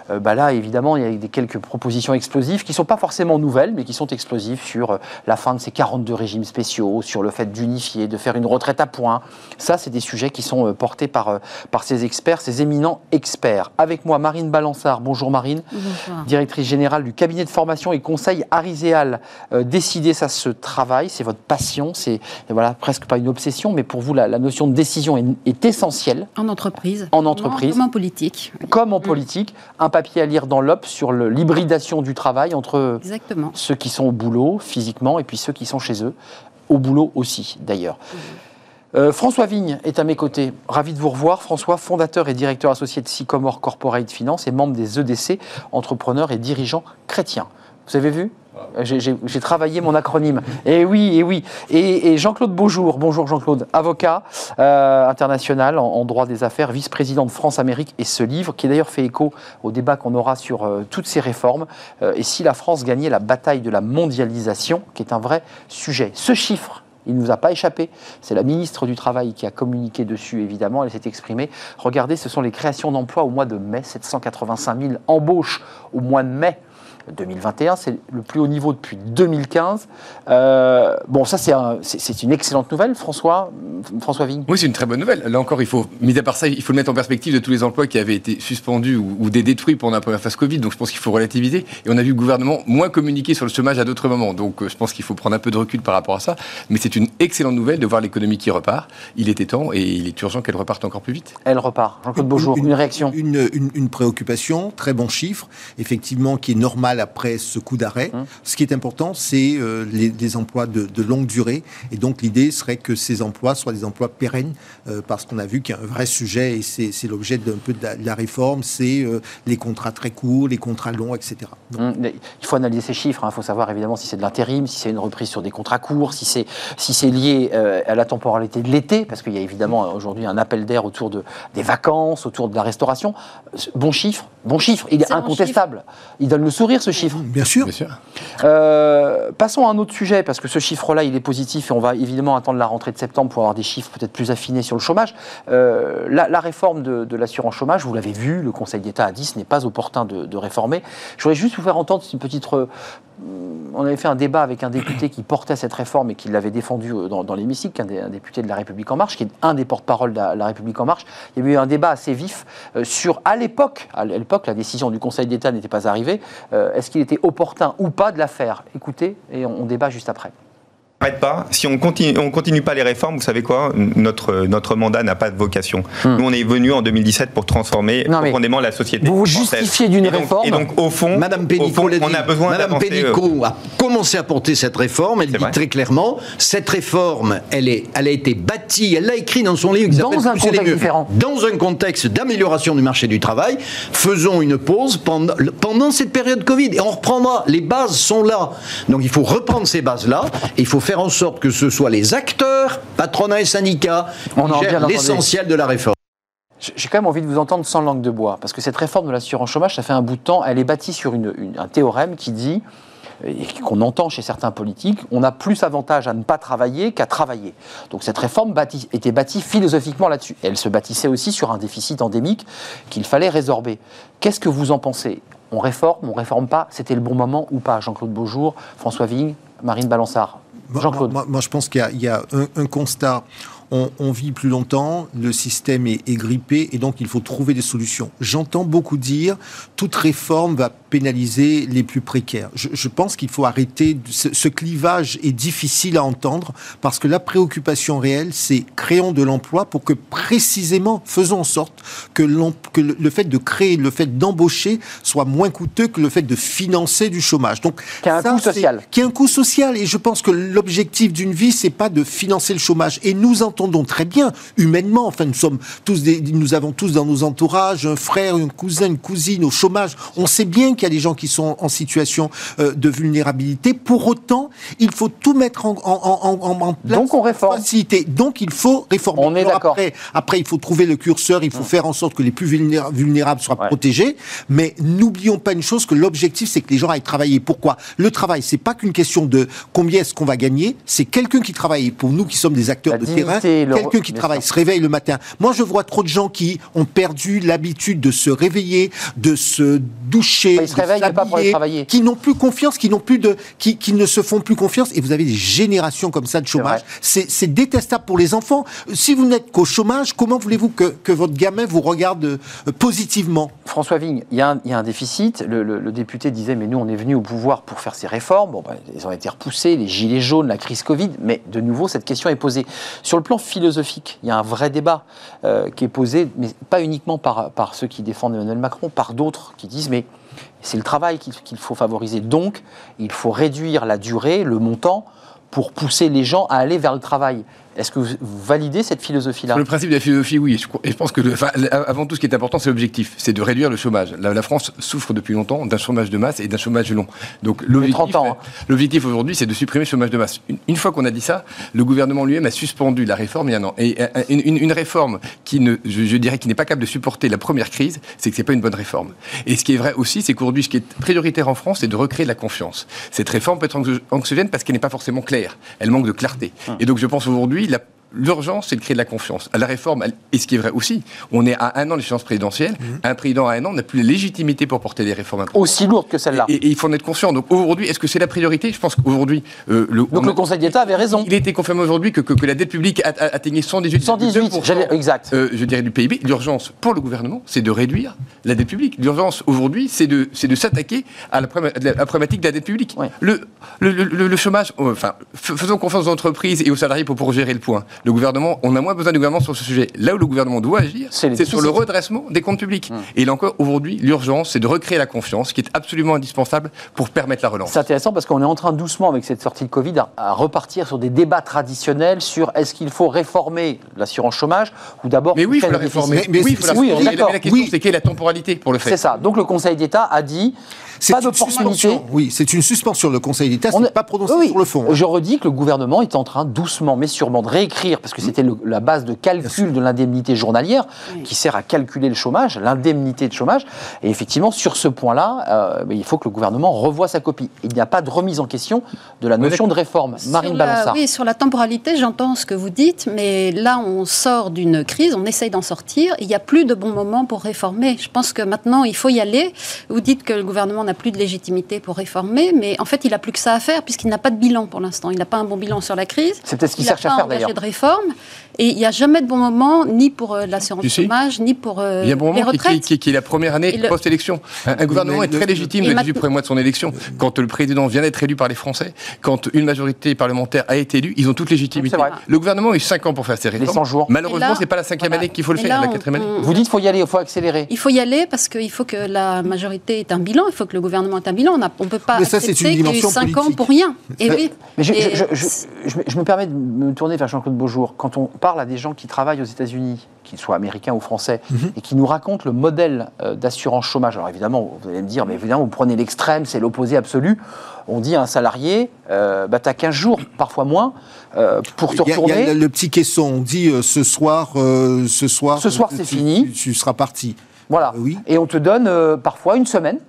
Euh, bah là, évidemment, il y a des, quelques propositions explosives qui ne sont pas forcément nouvelles, mais qui sont explosives sur euh, la fin de ces 42 régimes spéciaux, sur le fait d'unifier, de faire une retraite à points. Ça, c'est des sujets qui sont portés par, par ces experts, ces éminents experts. Avec moi, Marine Balançard. Bonjour Marine directrice générale du cabinet de formation et conseil Ariséal. Euh, décider, ça se travaille, c'est votre passion, c'est voilà, presque pas une obsession, mais pour vous, la, la notion de décision est, est essentielle, En entreprise. En entreprise. Comme en politique. comme en politique. Un papier à lire dans l'OP sur l'hybridation du travail entre Exactement. ceux qui sont au boulot physiquement et puis ceux qui sont chez eux, au boulot aussi d'ailleurs. Euh, François Vigne est à mes côtés. Ravi de vous revoir. François, fondateur et directeur associé de Sycomore Corporate Finance et membre des EDC, entrepreneurs et dirigeants chrétiens. Vous avez vu? J'ai- J'ai travaillé mon acronyme. Et oui, et oui. Et, Jean-Claude Beaujour, bonjour Jean-Claude, avocat euh, international en, droit des affaires, vice-président de France-Amérique et ce livre, qui d'ailleurs fait écho au débat qu'on aura sur euh, toutes ces réformes. Euh, et si la France gagnait la bataille de la mondialisation, qui est un vrai sujet. Ce chiffre, il ne nous a pas échappé. C'est la ministre du Travail qui a communiqué dessus, évidemment. Elle s'est exprimée. Regardez, ce sont les créations d'emplois au mois de mai. 785 000 embauches au mois de mai 2021. C'est le plus haut niveau depuis 2015. Euh, bon, ça, c'est un- c'est c'est une excellente nouvelle, François, François Vigne. Oui, c'est une très bonne nouvelle. Là encore, il faut, mis à part ça, il faut le mettre en perspective de tous les emplois qui avaient été suspendus ou, ou des détruits pendant la première phase Covid. Donc, je pense qu'il faut relativiser. Et on a vu le gouvernement moins communiquer sur le chômage à d'autres moments. Donc, euh, je pense qu'il faut prendre un peu de recul par rapport à ça. Mais c'est une excellente nouvelle de voir l'économie qui repart. Il était temps et il est urgent qu'elle reparte encore plus vite. Elle repart. Jean-Claude Beaujour, une, réaction une, une- une préoccupation, très bon chiffre, effectivement, qui est après ce coup d'arrêt. Hum. Ce qui est important, c'est euh, les, des emplois de, de longue durée. Et donc, l'idée serait que ces emplois soient des emplois pérennes, euh, parce qu'on a vu qu'il y a un vrai sujet, et c'est c'est l'objet d'un peu de la, de la réforme, c'est euh, les contrats très courts, les contrats longs, etc. Donc, mais Il faut analyser ces chiffres. Il faut savoir évidemment si c'est de l'intérim, si c'est une reprise sur des contrats courts, si c'est si c'est lié euh, à la temporalité de l'été, parce qu'il y a évidemment aujourd'hui un appel d'air autour de, des vacances, autour de la restauration. Bon chiffre, bon chiffre. Il est, C'est bon incontestable. Il donne le sourire ce chiffre. bien sûr. Bien sûr. Euh, passons à un autre sujet, parce que ce chiffre-là, il est positif et on va évidemment attendre la rentrée de septembre pour avoir des chiffres peut-être plus affinés sur le chômage. Euh, la, la réforme de, de l'assurance chômage, vous l'avez vu, le Conseil d'État a dit ce n'est pas opportun de, de réformer. Je voudrais juste vous faire entendre une petite. On avait fait un débat avec un député qui portait cette réforme et qui l'avait défendue euh, dans, l'hémicycle, un, député de La République En Marche, qui est un des porte-parole de la, République En Marche. Il y a eu un débat assez vif euh, sur, à l'époque, à l'époque, la décision du Conseil d'État n'était pas arrivée, euh, est-ce qu'il était opportun ou pas de la faire? Écoutez, et on débat juste après. N'arrête pas. Si on continue, on continue pas les réformes, vous savez quoi Notre notre mandat n'a pas de vocation. Hmm. Nous, on est venu en 2017 pour transformer Non, profondément la société. vous justifiez d'une réforme. Et donc, au fond, Madame au Pénicaud on a besoin Madame euh, Pénicaud a commencé à porter cette réforme. Elle dit vrai. très clairement cette réforme, elle, est, elle a été bâtie, elle l'a écrit dans son livre. qui Dans un contexte différent. Dans un contexte d'amélioration du marché du travail, faisons une pause pendant, pendant cette période Covid et on reprendra. Les bases sont là. Donc il faut reprendre ces bases-là et il faut faire en sorte que ce soit les acteurs, patronat et syndicats, On qui gèrent l'essentiel de la réforme. J'ai j'ai quand même envie de vous entendre sans langue de bois, parce que cette réforme de l'assurance chômage, ça fait un bout de temps, elle est bâtie sur une- une- un théorème qui dit, et qu'on entend chez certains politiques, on a plus avantage à ne pas travailler qu'à travailler. Donc cette réforme bâti- était bâtie philosophiquement là-dessus. Elle se bâtissait aussi sur un déficit endémique qu'il fallait résorber. Qu'est-ce que vous en pensez? On réforme, on réforme pas C'était le bon moment ou pas? Jean-Claude Beaujour, François Vigne, Marine Balançard Moi-. Moi, moi, je pense qu'il y a, il y a un, un constat. On, on vit plus longtemps, le système est, est grippé et donc il faut trouver des solutions. J'entends beaucoup dire toute réforme va pénaliser les plus précaires. Je, je pense qu'il faut arrêter. Ce, ce clivage est difficile à entendre parce que la préoccupation réelle, c'est créons de l'emploi pour que précisément faisons en sorte que, le, le fait de créer, le fait d'embaucher soit moins coûteux que le fait de financer du chômage. Donc, Qui a un coût social. qui a un coût social. Et je pense que l'objectif d'une vie, c'est pas de financer le chômage. Et nous entendons très bien, humainement, enfin, nous sommes tous des, nous avons tous dans nos entourages un frère, un cousin, une cousine au chômage. On sait bien qu'il y a des gens qui sont en situation euh, de vulnérabilité. Pour autant, il faut tout mettre en, en, en, en- en place. Donc on réforme. Facilité. Donc il faut réformer. On est d'accord. Après, après, il faut trouver le curseur, il faut faire en sorte que les plus vulnéra- vulnérables soient Ouais. protégés. Mais n'oublions pas une chose, que l'objectif, c'est que les gens aillent travailler. Pourquoi? Le travail, c'est pas qu'une question de combien est-ce qu'on va gagner, c'est quelqu'un qui travaille. Pour nous qui sommes des acteurs La de terrain, le- quelqu'un qui bien travaille, sûr. se réveille le matin. Moi, je vois trop de gens qui ont perdu l'habitude de se réveiller, de se doucher, se de réveillent, mais pas pour aller s'habiller, travailler. qui n'ont plus confiance, qui n'ont plus de, qui, qui ne se font plus confiance. Et vous avez des générations comme ça de chômage. C'est détestable pour les enfants. Si vous n'êtes qu'au chômage, comment voulez-vous que, que votre gamin vous regarde euh, positivement? François Vigne, il y, a un- il y a un déficit. Le, le- le député disait, mais nous, on est venu au pouvoir pour faire ces réformes. Bon, ben, elles ont été repoussées, les gilets jaunes, la crise Covid. Mais de nouveau, cette question est posée. Sur le plan philosophique, il y a un vrai débat euh, qui est posé, mais pas uniquement par, par ceux qui défendent Emmanuel Macron, par d'autres qui disent, mais c'est le travail qu'il faut favoriser. Donc, il faut réduire la durée, le montant, pour pousser les gens à aller vers le travail. Est-ce que vous validez cette philosophie-là le principe de la philosophie, oui. Et je pense que, le- enfin, avant tout, ce qui est important, c'est l'objectif, c'est de réduire le chômage. La, la France souffre depuis longtemps d'un chômage de masse et d'un chômage long. Donc l'objectif, 30 ans, hein. l'objectif aujourd'hui, c'est de supprimer le chômage de masse. Une, une fois qu'on a dit ça, le gouvernement lui-même a suspendu la réforme il y a un an. Et euh, une, une- une réforme qui ne, je, je dirais, qui n'est pas capable de supporter la première crise, c'est que c'est pas une bonne réforme. Et ce qui est vrai aussi, c'est qu'aujourd'hui, ce qui est prioritaire en France, c'est de recréer la confiance. Cette réforme peut être anxio- anxiogène parce qu'elle n'est pas forcément claire. Elle manque de clarté. Hum. Et donc, je pense aujourd'hui, la L'urgence, c'est de créer de la confiance. La réforme, elle- et ce qui est vrai aussi, on est à un an de l'échéance présidentielle. Hum. Un président à un an n'a plus la légitimité pour porter des réformes importantes. Aussi lourde que celle-là. Et, et il faut en être conscient. Donc aujourd'hui, est-ce que c'est la priorité? Je pense qu'aujourd'hui, euh, le, Donc on le Conseil d'État avait raison. il a été confirmé aujourd'hui que, que, que la dette publique a, a- atteignait 118, 118, j'allais- exact. euh, je dirais du PIB. L'urgence pour le gouvernement, c'est de réduire la dette publique. L'urgence aujourd'hui, c'est de, c'est de s'attaquer à la, probléma- à la problématique de la dette publique. Ouais. Le, le, le- le- le chômage, enfin, faisons confiance aux entreprises et aux salariés pour, pour gérer le point. Le gouvernement, on a moins besoin du gouvernement sur ce sujet. Là où le gouvernement doit agir, C'est sur le redressement des comptes publics. Et là encore, aujourd'hui, l'urgence, c'est de recréer la confiance, qui est absolument indispensable pour permettre la relance. C'est intéressant parce qu'on est en train doucement, avec cette sortie de Covid, à, à repartir sur des débats traditionnels sur est-ce qu'il faut réformer l'assurance chômage ou d'abord. Mais oui, il faut la réformer. Mais- mais oui, il faut la oui, réformer. on est Mais d'accord. la question, Oui. c'est quelle est la temporalité pour le faire? C'est ça. Donc le Conseil d'État a dit C'est pas une d'opportunité. suspension. Oui, c'est une suspension. Le Conseil d'État n'est est- pas prononcé Oui, sur le fond. hein. Je redis que le gouvernement est en train doucement mais sûrement de réécrire, parce que Mmh. c'était la base de calcul de l'indemnité journalière qui sert à calculer le chômage, l'indemnité de chômage. Et effectivement, sur ce point-là, euh, il faut que le gouvernement revoie sa copie. Il n'y a pas de remise en question de la notion de réforme. Marine la- Balançard. Oui, sur la temporalité, j'entends ce que vous dites, mais là, on sort d'une crise, on essaye d'en sortir. Il n'y a plus de bon moment pour réformer. Je pense que maintenant, il faut y aller. Vous dites que le gouvernement n'a plus de légitimité pour réformer, mais en fait, il n'a plus que ça à faire, puisqu'il n'a pas de bilan pour l'instant. Il n'a pas un bon bilan sur la crise. C'est peut-être ce qu'il Il n'a cherche à pas faire d'ailleurs. De réforme. Et il n'y a jamais de bon moment, ni pour euh, l'assurance chômage, ni pour euh, Il y a un bon les moment qui, est la première année le- post-élection. Un, un gouvernement est très légitime le 18 maintenant- premier mois de son élection. Quand le président vient d'être élu par les Français, quand une majorité parlementaire a été élue, ils ont toute légitimité. Le gouvernement a eu 5 ans pour faire ses réformes. 100 jours. Malheureusement, là, c'est pas la cinquième voilà. année qu'il faut le Et faire, là, la quatrième année. on- Vous dites qu'il faut y aller, il faut accélérer. Il faut y aller parce qu'il faut que la majorité ait un bilan, il faut que le gouvernement ait un bilan. On ne peut pas Mais ça, accepter qu'il y ait eu dimension 5 ans pour rien. Et oui. Mais je, Et je- je- je me- je me permets de me tourner vers Jean-Claude Beaujour. Quand on parle à des gens qui travaillent aux États-Unis, qu'ils soient américains ou français, et qui nous racontent le modèle euh, d'assurance chômage, alors évidemment, vous allez me dire, mais évidemment, vous prenez l'extrême, c'est l'opposé absolu. On dit à un salarié, euh, bah, tu as 15 jours, parfois moins, euh, pour te a- il y a retourner. le petit caisson. On dit euh, ce soir, ce soir, Ce soir, c'est fini. Tu, tu seras parti. Voilà. Oui. Et on te donne parfois une semaine,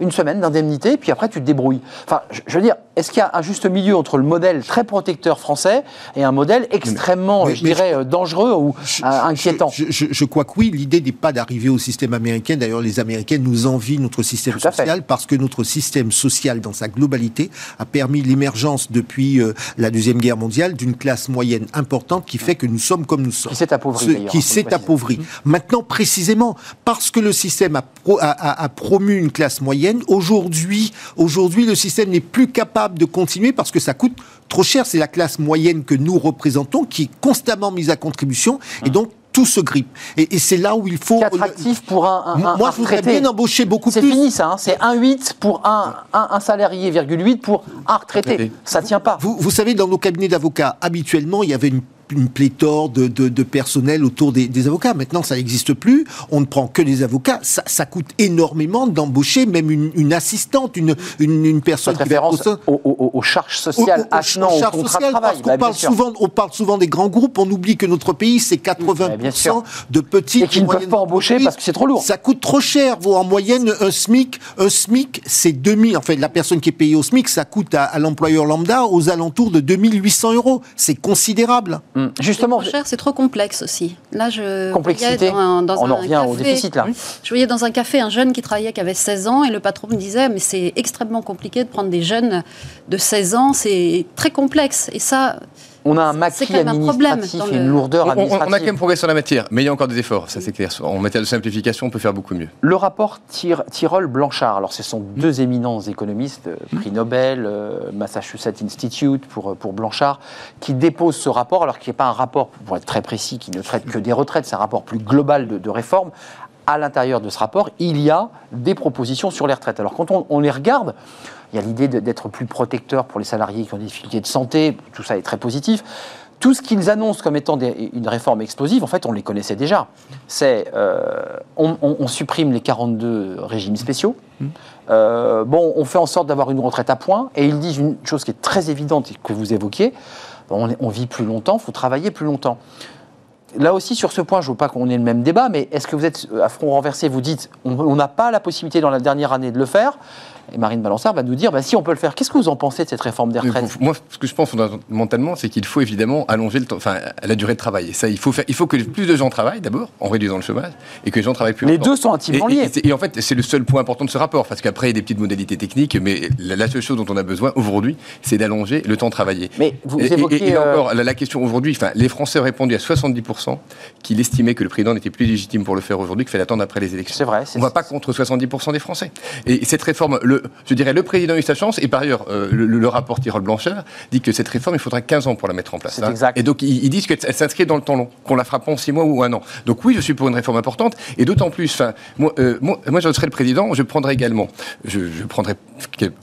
une semaine d'indemnité, puis après tu te débrouilles. Enfin, je, veux dire, est-ce qu'il y a un juste milieu entre le modèle très protecteur français et un modèle extrêmement, mais- je mais dirais, dangereux ou Je- euh, inquiétant Je, crois que oui, l'idée n'est pas d'arriver au système américain. D'ailleurs, les Américains nous envient notre système fait. social parce que notre système social, dans sa globalité, a permis l'émergence depuis euh, la Deuxième Guerre mondiale d'une classe moyenne importante qui fait que nous sommes comme nous sommes. Qui s'est appauvrie, Qui s'est préciser. appauvri. Maintenant, précisément, parce que le système a, pro- a- a- a promu une classe moyenne, aujourd'hui, aujourd'hui, le système n'est plus capable de continuer parce que ça coûte trop cher. C'est la classe moyenne que nous représentons qui est constamment mise à contribution et donc tout se grippe. Et, et c'est là où il faut. Qui est attractif pour un, un, Moi, un je voudrais bien embaucher beaucoup C'est plus. fini ça, hein. c'est 1,8 pour un, un, un salarié, virgule 8 pour un retraité. Retraité. Ça tient pas. Vous, vous savez, dans nos cabinets d'avocats, habituellement, il y avait une une pléthore de, de- de personnel autour des, des avocats. Maintenant, ça n'existe plus. On ne prend que des avocats. Ça, ça coûte énormément d'embaucher même une, une assistante, une, une, une personne Cette qui va référence sein- aux, aux- aux charges sociales au- au- attenant aux au charges sociales. Parce qu'on Bah, parle, sûr. souvent, on parle souvent des grands groupes, on oublie que notre pays, c'est 80% Bah, de petites Et qui ne peuvent pas embaucher parce que c'est trop lourd. Ça coûte trop cher. Vous, en moyenne, un SMIC, un SMIC, c'est 2000. En fait, la personne qui est payée au SMIC, ça coûte à, à l'employeur lambda aux alentours de 2800 euros. C'est considérable. Justement, Trop cher, c'est trop complexe aussi. Là, je Complexité. dans, dans On en un revient au déficit, là. Je voyais dans un café un jeune qui travaillait qui avait 16 ans et le patron me disait mais c'est extrêmement compliqué de prendre des jeunes de 16 ans, c'est très complexe et ça on a un C'est maquis quand même un problème administratif et une lourdeur On, on- on a administrative. quand même progressé en la matière, mais il y a encore des efforts, ça c'est clair. En matière de simplification, on peut faire beaucoup mieux. Le rapport Tyrol-Blanchard, alors ce sont deux éminents économistes, euh, prix Nobel, euh, Massachusetts Institute pour, euh, pour Blanchard, qui déposent ce rapport, alors qu'il n'est pas un rapport, pour être très précis, qui ne traite que des retraites, c'est un rapport plus global de, de réforme. À l'intérieur de ce rapport, il y a des propositions sur les retraites. Alors quand on, on les regarde, il y a l'idée d'être plus protecteur pour les salariés qui ont des difficultés de santé, tout ça est très positif. Tout ce qu'ils annoncent comme étant des- une réforme explosive, en fait, on les connaissait déjà. C'est euh, on, on- on supprime les 42 régimes spéciaux. Euh, bon, on fait en sorte d'avoir une retraite à point. Et ils disent une chose qui est très évidente et que vous évoquiez on, on vit plus longtemps, il faut travailler plus longtemps. Là aussi, sur ce point, je ne veux pas qu'on ait le même débat, mais est-ce que vous êtes à front renversé? Vous dites, on n'a pas la possibilité dans la dernière année de le faire. Et Marine Balançard va nous dire, bah, si on peut le faire. Qu'est-ce que vous en pensez de cette réforme des retraites Moi, ce que je pense fondamentalement, c'est qu'il faut évidemment allonger le temps, enfin, la durée de travail. Et ça, il faut, faire, il faut que plus de gens travaillent d'abord, en réduisant le chômage, et que les gens travaillent plus Les longtemps. deux sont intimement Et- et- liés. Et, c'est- et en fait, c'est le seul point important de ce rapport, parce qu'après, il y a des petites modalités techniques, mais la, la seule chose dont on a besoin aujourd'hui, c'est d'allonger le temps travaillé. Mais vous Et- et- évoquez, et, euh, encore, la, la question aujourd'hui, enfin, les Français ont répondu à 70% qu'il estimait que le président n'était plus légitime pour le faire aujourd'hui, qu'il fallait attendre après les élections. C'est vrai. On ne va pas contre 70% des Français. Et cette réforme, le, je dirais, le président a eu sa chance, et par ailleurs, euh, le, le rapport Tirol-Blanchard dit que cette réforme, il faudra 15 ans pour la mettre en place. C'est exact. Et donc, ils, ils disent qu'elle s'inscrit dans le temps long, qu'on la fera pas en 6 mois ou un an. Donc oui, je suis pour une réforme importante, et d'autant plus, enfin, moi, euh, moi, moi, je serai le président, je prendrai également, je,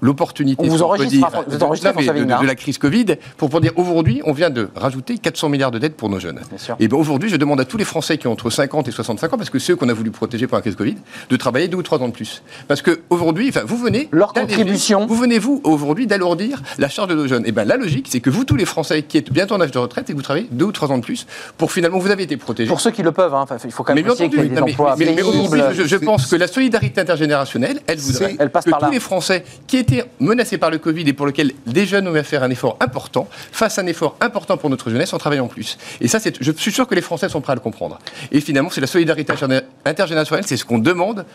l'opportunité, vous peut dire, vous non, de, de- Villena. de la crise Covid, pour, pour dire, aujourd'hui, on vient de rajouter 400 milliards de dettes pour nos jeunes. Bien sûr. Et bien aujourd'hui, je demande à tous les Français qui ont entre 50 et 65 ans, parce que ceux qu'on a voulu protéger pendant la crise Covid, de travailler deux ou trois ans de plus. Parce que aujourd'hui, enfin, vous venez. Leur contribution. Vous venez, vous, aujourd'hui, d'alourdir la charge de nos jeunes? Et bien la logique, c'est que vous, tous les Français qui êtes bientôt en âge de retraite, et que vous travaillez deux ou trois ans de plus, pour finalement, vous avez été protégés. Pour ceux qui le peuvent, hein, enfin, il faut quand Mais même bien qu'il y entendu, ait des non, mais- emplois mais- mais aujourd'hui, je, je pense que la solidarité intergénérationnelle, elle voudrait Elle passe que par là. tous les Français qui étaient menacés par le Covid et pour lesquels des jeunes ont eu à faire un effort important, fassent un effort important pour notre jeunesse en travaillant plus. Et ça, c'est- je suis sûr que les Français sont prêts à le comprendre. Et finalement, c'est la solidarité intergé- intergénérationnelle, c'est ce qu'on demande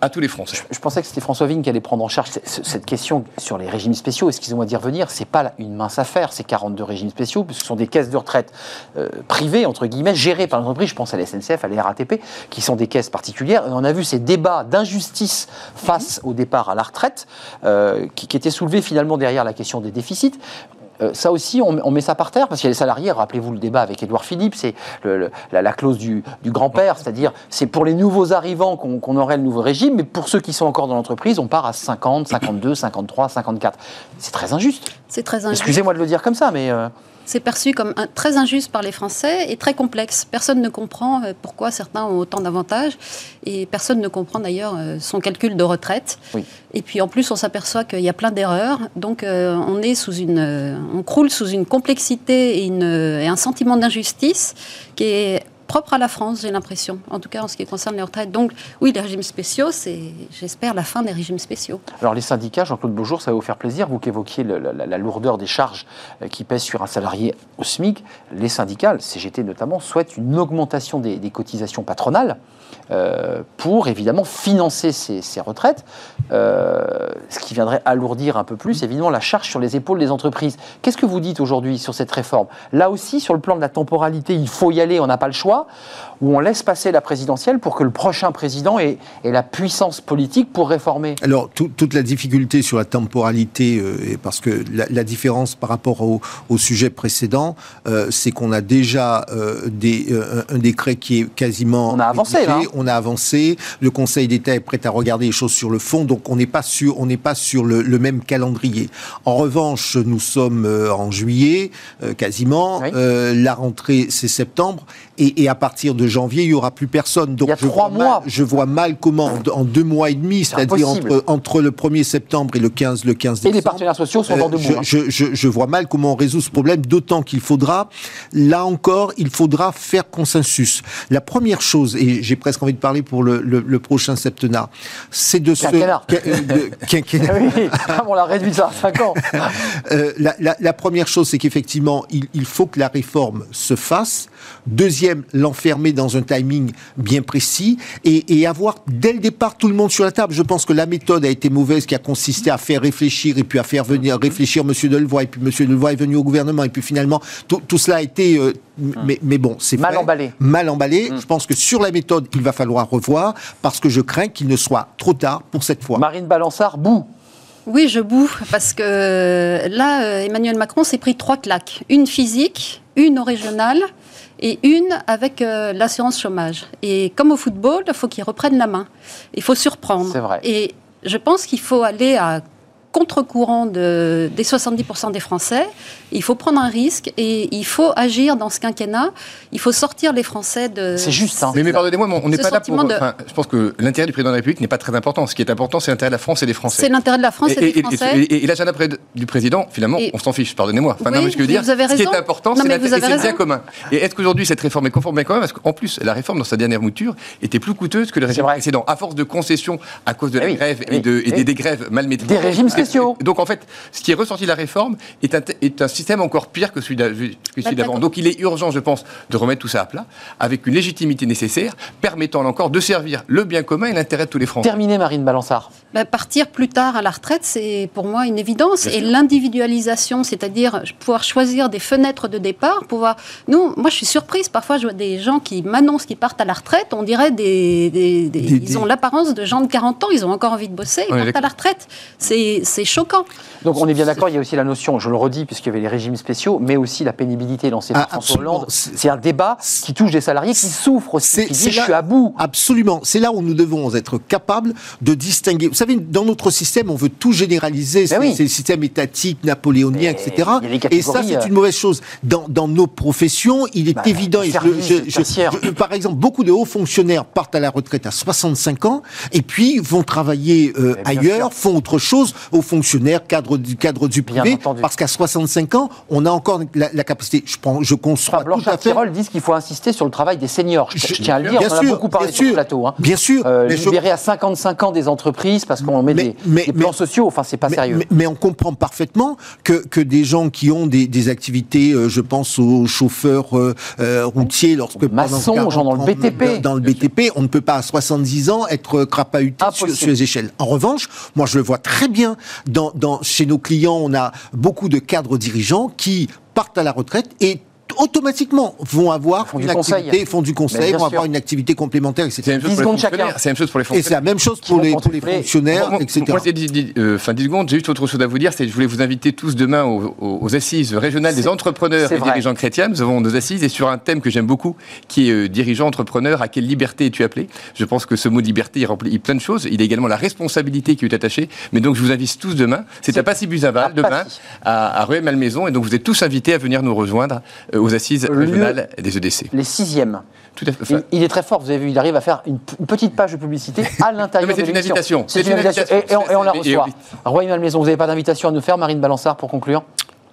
à tous les Français. Je, pensais que c'était François Vigne qui allait prendre en charge cette question sur les régimes spéciaux. Excusez-moi d'y revenir, c'est pas une mince affaire, ces 42 régimes spéciaux, parce que ce sont des caisses de retraite euh, privées, entre guillemets, gérées par l'entreprise. Je pense à la SNCF, à la RATP, qui sont des caisses particulières. On a vu ces débats d'injustice face au départ à la retraite, euh, qui, qui étaient soulevés finalement derrière la question des déficits. Euh, ça aussi, on, on met ça par terre, parce qu'il y a les salariés, rappelez-vous le débat avec Édouard Philippe, c'est la, la clause du, du grand-père, c'est-à-dire c'est pour les nouveaux arrivants qu'on qu'on aurait le nouveau régime, mais pour ceux qui sont encore dans l'entreprise, on part à 50, 52, 53, 54. C'est très injuste. C'est très injuste. Excusez-moi de le dire comme ça, mais... euh, C'est perçu comme un- très injuste par les Français et très complexe. Personne ne comprend euh, pourquoi certains ont autant d'avantages et personne ne comprend d'ailleurs euh, son calcul de retraite. Oui. Et puis en plus, on s'aperçoit qu'il y a plein d'erreurs. Donc euh, on est sous une, euh, on croule sous une complexité et, une, et un sentiment d'injustice qui est propre à la France, j'ai l'impression, en tout cas en ce qui concerne les retraites. Donc oui, les régimes spéciaux, c'est, j'espère, la fin des régimes spéciaux. Alors les syndicats, Jean-Claude Beaujour, ça va vous faire plaisir, vous qui évoquiez la, lourdeur des charges euh, qui pèsent sur un salarié au SMIC, les syndicats, CGT notamment, souhaitent une augmentation des, cotisations patronales euh, pour évidemment financer ces, ces retraites, euh, ce qui viendrait alourdir un peu plus évidemment la charge sur les épaules des entreprises. Qu'est-ce que vous dites aujourd'hui sur cette réforme? Là aussi, sur le plan de la temporalité, il faut y aller, on n'a pas le choix, droit. Ou on laisse passer la présidentielle pour que le prochain président ait, ait la puissance politique pour réformer Alors, tout- toute la difficulté sur la temporalité, euh, parce que la, la différence par rapport au, au sujet précédent, euh, c'est qu'on a déjà euh, des, un décret qui est quasiment. On a avancé, rédigé, là. hein. On a avancé. Le Conseil d'État est prêt à regarder les choses sur le fond, donc on n'est pas sur, on pas sur le, le même calendrier. En revanche, nous sommes en juillet, quasiment. Oui. La rentrée, c'est septembre, et, et à partir de janvier, il y aura plus personne. Donc Il y a je trois vois mal- mois. je vois mal comment, en- deux mois et demi, c'est-à-dire impossible. entre, entre le 1er septembre et le 15, le 15 Et décembre. les partenaires sociaux sont euh, dans deux je, mois. je, je, je vois mal comment on résout ce problème, d'autant qu'il faudra, là encore, il faudra faire consensus. La première chose, et j'ai presque envie de parler pour le, le, le prochain septennat, c'est de ce... Quinquennat. que- euh, <laughs> oui, Ah, on l'a réduit ça à 5 ans. <laughs> Euh, la, la- la première chose, c'est qu'effectivement, il, il faut que la réforme se fasse. Deuxième, l'enfermer dans un timing bien précis et, et avoir dès le départ tout le monde sur la table. Je pense que la méthode a été mauvaise, qui a consisté à faire réfléchir et puis à faire venir réfléchir Monsieur Delevoye et puis Monsieur Delevoye est venu au gouvernement et puis finalement tout, tout cela a été. euh, mais, mais bon, c'est Mal emballé. Mal emballé. Je pense que sur la méthode, il va falloir revoir parce que je crains qu'il ne soit trop tard pour cette fois. Marine Balançard, boue. Oui, je boue, parce que là, euh, Emmanuel Macron s'est pris trois claques. Une physique, une au régional et une avec euh, l'assurance chômage. Et comme au football, il faut qu'il reprenne la main. Il faut surprendre. C'est vrai. Et je pense qu'il faut aller à contre-courant de, des 70% des Français. Il faut prendre un risque et il faut agir dans ce quinquennat. Il faut sortir les Français de... C'est juste, hein. Mais, mais pardonnez-moi, mais on n'est pas là pour. sentiment de- enfin, je pense que l'intérêt du président de la République n'est pas très important. Ce qui est important, c'est l'intérêt de la France et des Français. C'est l'intérêt de la France et, et, des Français. et- et- et l'agenda du président, finalement, Et- on s'en fiche, pardonnez-moi. Enfin, Oui, non, mais ce que je veux mais dire, vous avez ce qui raison. est important, c'est mais l'intérêt- vous avez c'est le bien raison. commun. Et est-ce qu'aujourd'hui, cette réforme est conforme au bien commun? Parce qu'en plus, la réforme, dans sa dernière mouture, était plus coûteuse que le régime précédent, à force de concessions à cause de la Eh oui, grève et, oui. des, des grèves mal maîtrisées. Des régimes Donc, en fait, ce qui est ressorti de la réforme est un, est un système encore pire que celui celui d'avant. Donc, il est urgent, je pense, de remettre tout ça à plat, avec une légitimité nécessaire, permettant là encore de servir le bien commun et l'intérêt de tous les Français. Terminé, Marine Balançard. Ben, partir plus tard à la retraite, c'est pour moi une évidence. Et l'individualisation, c'est-à-dire pouvoir choisir des fenêtres de départ, pouvoir. Nous, moi, je suis surprise. Parfois, je vois des gens qui m'annoncent qu'ils partent à la retraite. On dirait des. des- des- Des- ils ont l'apparence de gens de 40 ans. Ils ont encore envie de bosser. Ils partent à la retraite. C'est c'est choquant. Donc on est bien d'accord, il y a aussi la notion, je le redis, puisqu'il y avait les régimes spéciaux, mais aussi la pénibilité lancée par Ah, François. Hollande. C'est- un débat qui touche des salariés qui souffrent aussi, C'est- qui disent je suis à bout. Absolument. C'est là où nous devons être capables de distinguer. Vous savez, dans notre système, on veut tout généraliser. C'est Ben oui. c'est le système étatique, napoléonien, Mais etc. il y a des Et ça, c'est euh, une mauvaise chose. Dans, dans nos professions, il est Bah, évident. et je- je- je- par exemple, beaucoup de hauts fonctionnaires partent à la retraite à 65 ans et puis vont travailler euh, bien ailleurs, sûr. font autre chose. Au fonctionnaires, cadres du, cadre du privé, parce qu'à 65 ans, on a encore la, la capacité. Je, prends, je conçois Enfin, tout à fait. Tirol disent qu'il faut insister sur le travail des seniors. Je, je tiens à le dire, Bien on en a sûr, beaucoup parlé sur sûr. plateau. hein. Bien sûr, Euh, mais je- libérer à 55 ans des entreprises parce qu'on met Mais- des, mais- des plans mais- sociaux, enfin c'est pas mais, sérieux. mais- on comprend parfaitement que, que des gens qui ont des, des activités, euh, je pense aux chauffeurs euh, euh, routiers, lorsque Maçons, 40, gens dans le 30, BTP. dans le BTP, on ne peut pas à 70 ans être crapahuté sur, sur les échelles. En revanche, moi je le vois très bien chez nos clients, on a beaucoup de cadres dirigeants qui partent à la retraite et automatiquement vont avoir Font une du conseil. activité, font du conseil, vont sûr. avoir une activité complémentaire, C'est etc. la même chose 10 pour les secondes chacun. fonctionnaires. C'est la même chose pour les Et c'est fonctionnaires. la même chose pour les, pour les contempler- fonctionnaires, Moi, etc. moi, c'est dix- dix- euh, fin 10 secondes, j'ai juste autre chose à vous dire, c'est que je voulais vous inviter tous demain aux, aux- aux assises régionales des entrepreneurs et vrai. dirigeants chrétiens. Nous avons nos assises et sur un thème que j'aime beaucoup, qui est euh, dirigeant, entrepreneur, à quelle liberté es-tu appelé? Je pense que ce mot liberté, il remplit plein de choses. Il y a également la responsabilité qui est attachée. Mais donc, je vous invite tous demain. C'est à Passy-Buzaval, demain, à, à Rueil-Malmaison. Et donc, vous êtes tous invités à venir nous rejoindre euh, aux assises Lieu- régionales des EDC. Les sixièmes. Tout à fait. Il, il est très fort, vous avez vu, il arrive à faire une, petite page de publicité <laughs> à l'intérieur de c'est une invitation. C'est une invitation. Et, et on, et on la reçoit. et- Roy Malmaison, vous n'avez pas d'invitation à nous faire, Marine Balançard, pour conclure?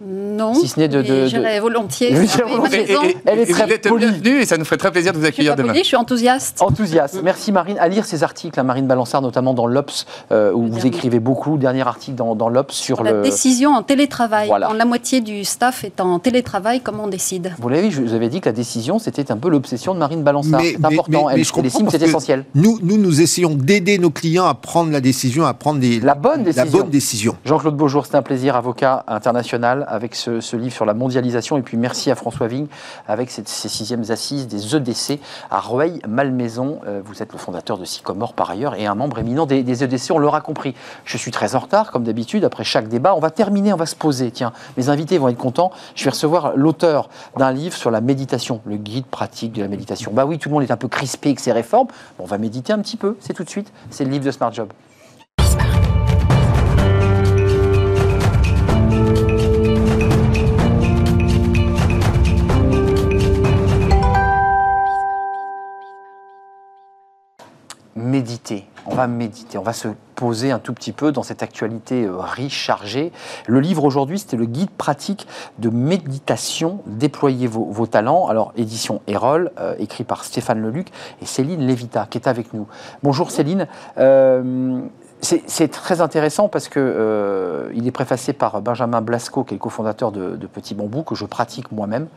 Non. Si ce n'est de- mais de- de- J'irai volontiers. Volontiers. maison. et- et- Elle est et très vous êtes polie. bienvenus et ça nous ferait très plaisir de vous Je suis accueillir pas demain. polie, je suis enthousiaste. Enthousiaste. Merci Marine. À lire ces articles, hein, Marine Balançard, notamment dans l'Obs, euh, où vous dernier. écrivez beaucoup. Dernier article dans, dans l'Obs sur La le. décision en télétravail. Voilà. Quand la moitié du staff est en télétravail, comment on décide? Vous l'avez vu, je vous avais dit que la décision, c'était un peu l'obsession de Marine Balançard. C'est important. mais- Elle, mais je c'est essentiel. Nous, nous, nous essayons d'aider nos clients à prendre la décision, à prendre des, La bonne décision. la bonne décision. Jean-Claude Beaujour, c'est un plaisir, avocat international, avec ce, livre sur la mondialisation. Et puis merci à François Vigne, avec ces sixièmes assises des EDC à Rueil-Malmaison. Euh, vous êtes le fondateur de Sycomore par ailleurs et un membre éminent des, EDC, on l'aura compris. Je suis très en retard, comme d'habitude, après chaque débat. On va terminer, on va se poser. Tiens, mes invités vont être contents. Je vais recevoir l'auteur d'un livre sur la méditation, le guide pratique de la méditation. Bah oui, tout le monde est un peu crispé avec ces réformes. Bon, on va méditer un petit peu, c'est tout de suite. C'est le livre de Smart Job. Méditer. On va méditer, on va se poser un tout petit peu dans cette actualité euh, riche, chargée. Le livre aujourd'hui, c'était le guide pratique de méditation. Déployez vos, vos talents. Alors, édition Erol, euh, écrit par Stéphane Leluc et Céline Lévita, qui est avec nous. Bonjour Céline. Euh, c'est très intéressant parce que euh, il est préfacé par Benjamin Blasco, qui est le cofondateur de, de Petit Bambou, que je pratique moi-même.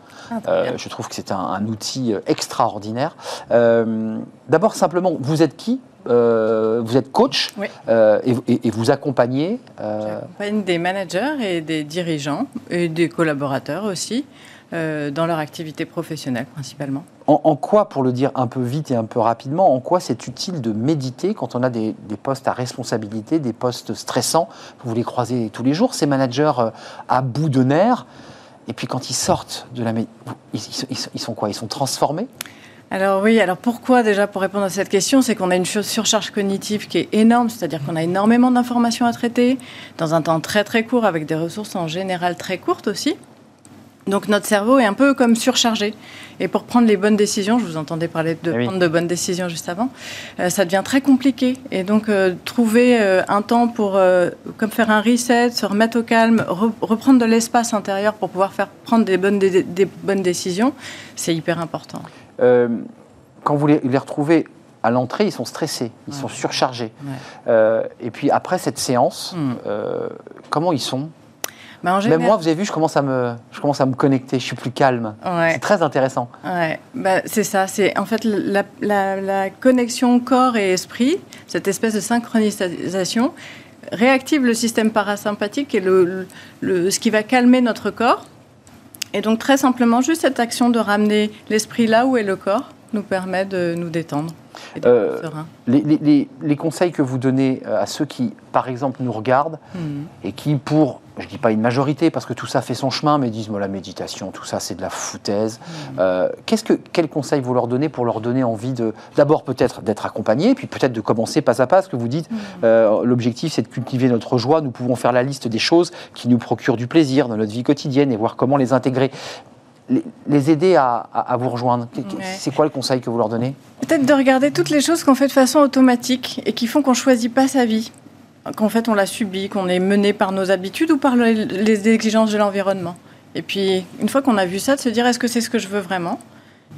Euh, je trouve que c'est un, un outil euh, extraordinaire. Euh, D'abord, simplement, vous êtes qui? Vous êtes coach Oui. et, et- et vous accompagnez. J'accompagne des managers et des dirigeants et des collaborateurs aussi dans leur activité professionnelle principalement. En, quoi, pour le dire un peu vite et un peu rapidement, en quoi c'est utile de méditer quand on a des, postes à responsabilité, des postes stressants? Vous les croisez tous les jours, ces managers euh, à bout de nerfs. Et puis quand ils sortent de la mé- ils, ils- sont- quoi? Ils sont transformés? Alors oui, alors pourquoi déjà pour répondre à cette question, c'est qu'on a une surcharge cognitive qui est énorme, c'est-à-dire qu'on a énormément d'informations à traiter dans un temps très très court avec des ressources en général très courtes aussi. Donc notre cerveau est un peu comme surchargé. Et pour prendre les bonnes décisions, je vous entendais parler de Eh oui. prendre de bonnes décisions juste avant, euh, ça devient très compliqué. Et donc euh, trouver euh, un temps pour comme faire un reset, se remettre au calme, re- reprendre de l'espace intérieur pour pouvoir faire prendre des bonnes, dé- des bonnes décisions, c'est hyper important. Quand vous les, les retrouvez à l'entrée, ils sont stressés, ils sont surchargés. Ouais. Et puis après cette séance, Hmm. comment ils sont? Bah, en Même moi, vous avez vu, je commence à me, je commence à me connecter, je suis plus calme. Ouais. C'est très intéressant. Ouais, bah, c'est ça. C'est en fait la, la- la connexion corps et esprit, cette espèce de synchronisation, réactive le système parasympathique et le, le- ce qui va calmer notre corps. Et donc très simplement, juste cette action de ramener l'esprit là où est le corps nous permet de nous détendre et Euh, serein. Les, les- les- les conseils que vous donnez euh, à ceux qui, par exemple, nous regardent Mhm. et qui, pour, je dis pas une majorité, parce que tout ça fait son chemin, mais disent, moi, la méditation, tout ça, c'est de la foutaise. Euh, qu'est-ce que, quel conseil vous leur donnez pour leur donner envie de, d'abord peut-être d'être accompagnés, puis peut-être de commencer pas à pas, ce que vous dites, euh, l'objectif c'est de cultiver notre joie, nous pouvons faire la liste des choses qui nous procurent du plaisir dans notre vie quotidienne et voir comment les intégrer. Les, les aider à, à- à vous rejoindre. Ouais. C'est quoi le conseil que vous leur donnez? Peut-être de regarder toutes les choses qu'on fait de façon automatique et qui font qu'on choisit pas sa vie. Qu'en fait on la subit, qu'on est mené par nos habitudes ou par le- les exigences de l'environnement. Et puis, une fois qu'on a vu ça, de se dire est-ce que c'est ce que je veux vraiment?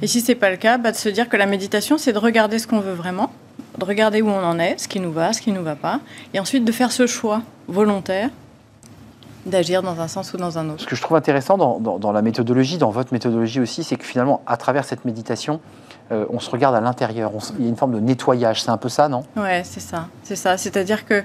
Et si c'est pas le cas, bah, de se dire que la méditation, c'est de regarder ce qu'on veut vraiment, de regarder où on en est, ce qui nous va, ce qui nous va pas, et ensuite de faire ce choix volontaire d'agir dans un sens ou dans un autre. Ce que je trouve intéressant dans- dans la méthodologie, dans votre méthodologie aussi, c'est que finalement, à travers cette méditation, euh, on se regarde à l'intérieur. Il y a une forme de nettoyage. C'est un peu ça, non? Ouais, c'est ça, c'est ça. C'est-à-dire que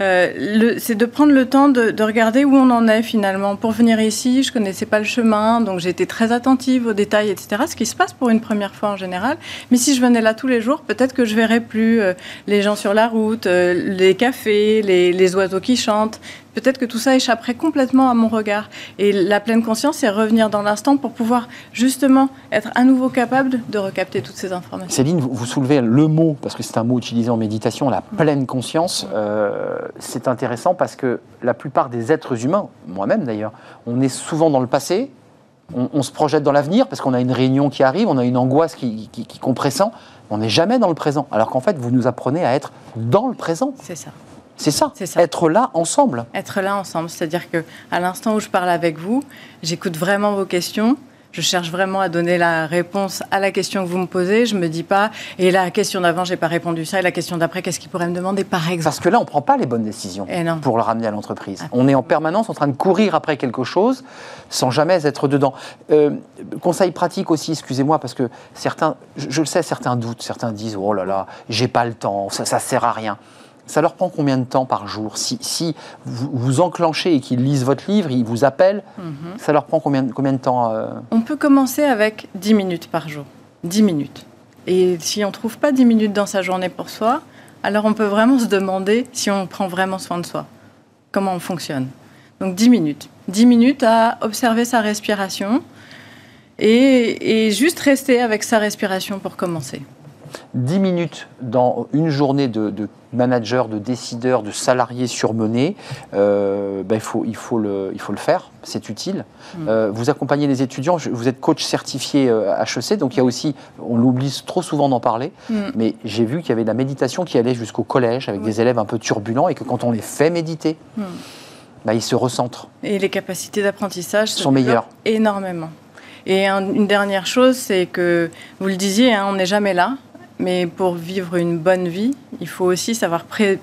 euh, c'est de prendre le temps de, de regarder où on en est finalement. Pour venir ici, je connaissais pas le chemin, donc j'étais très attentive aux détails, etc. Ce qui se passe pour une première fois en général. Mais si je venais là tous les jours, peut-être que je verrais plus euh, les gens sur la route, les cafés, les, les oiseaux qui chantent. Peut-être que tout ça échapperait complètement à mon regard. Et la pleine conscience, c'est revenir dans l'instant pour pouvoir justement être à nouveau capable de recapter toutes ces informations. Céline, vous, vous soulevez le mot, parce que c'est un mot utilisé en méditation, la pleine conscience. Euh, c'est intéressant parce que la plupart des êtres humains, moi-même d'ailleurs, on est souvent dans le passé, on, on se projette dans l'avenir parce qu'on a une réunion qui arrive, on a une angoisse qui, qui, qui compressant, on n'est jamais dans le présent. Alors qu'en fait, vous nous apprenez à être dans le présent. C'est ça. C'est ça, ça. être là ensemble. être là ensemble. C'est-à-dire que à l'instant où je parle avec vous, j'écoute vraiment vos questions. Je cherche vraiment à donner la réponse à la question que vous me posez. Je me dis pas et la question d'avant j'ai pas répondu ça et la question d'après qu'est-ce qu'il pourrait me demander par exemple? Parce que là, on ne prend pas les bonnes décisions Eh non. pour le ramener à l'entreprise. On est en permanence en train de courir après quelque chose sans jamais être dedans. Euh, conseil pratique aussi, excusez-moi, parce que certains, je, je le sais, certains doutent, certains disent Oh là là, j'ai pas le temps, ça, ça sert à rien. Ça leur prend combien de temps par jour si, si vous, vous enclenchez et qu'ils lisent votre livre, ils vous appellent, Mhm. ça leur prend combien, combien de temps euh, On peut commencer avec 10 minutes par jour. 10 minutes. Et si on trouve pas 10 minutes dans sa journée pour soi, alors on peut vraiment se demander si on prend vraiment soin de soi. Comment on fonctionne. Donc 10 minutes. 10 minutes à observer sa respiration et, et juste rester avec sa respiration pour commencer. 10 minutes dans une journée de, de manager, de décideur, de salarié surmené, euh, ben, il, faut, il, faut le, il faut le faire, c'est utile. Mm. Euh, vous accompagnez les étudiants, vous êtes coach certifié euh, HEC, donc il y a aussi, on l'oublie trop souvent d'en parler, Mm. mais j'ai vu qu'il y avait de la méditation qui allait jusqu'au collège avec Oui. des élèves un peu turbulents et que quand on les fait méditer, Mm. ben, ils se recentrent. Et les capacités d'apprentissage Sont meilleures. énormément. Et un- une dernière chose, c'est que, vous le disiez, hein, on n'est jamais là, mais pour vivre une bonne vie, il faut aussi savoir pré-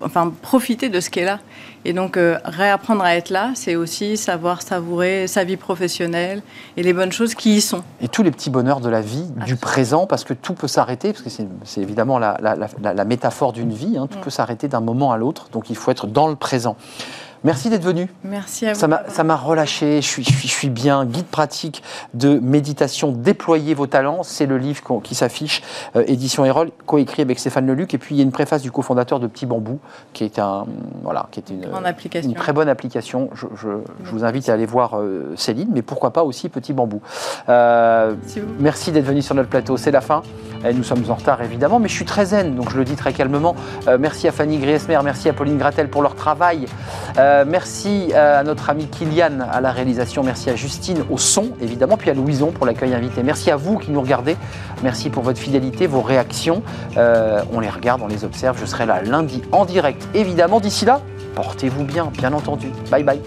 enfin, profiter de ce qui est là. Et donc, euh, réapprendre à être là, c'est aussi savoir savourer sa vie professionnelle et les bonnes choses qui y sont. Et tous les petits bonheurs de la vie, du Absolument. présent, parce que tout peut s'arrêter, parce que c'est évidemment la, la- la- la- la métaphore d'une vie, hein, tout Mm. peut s'arrêter d'un moment à l'autre, donc il faut être dans le présent. Merci d'être venu. Merci à vous. Ça m'a relâché, je suis, je, suis, je suis bien. Guide pratique de méditation, déployez vos talents, c'est le livre qui s'affiche, euh, édition Erol, coécrit avec Stéphane Leluc. Et puis il y a une préface du cofondateur de Petit Bambou, qui est, un, voilà, qui est une, très bonne application. Je, je- je vous invite à aller voir euh, Céline, mais pourquoi pas aussi Petit Bambou. Euh, vous- Merci d'être venu sur notre plateau. C'est la fin. Et nous sommes en retard évidemment, mais je suis très zen, donc je le dis très calmement. Euh, merci à Fanny Griesmer, merci à Pauline Gratel pour leur travail. Euh, merci à notre ami Kylian à la réalisation, merci à Justine au son évidemment, puis à Louison pour l'accueil invité. Merci à vous qui nous regardez, merci pour votre fidélité, vos réactions. Euh, on les regarde, on les observe. Je serai là lundi en direct évidemment. D'ici là, portez-vous bien, bien entendu. Bye bye.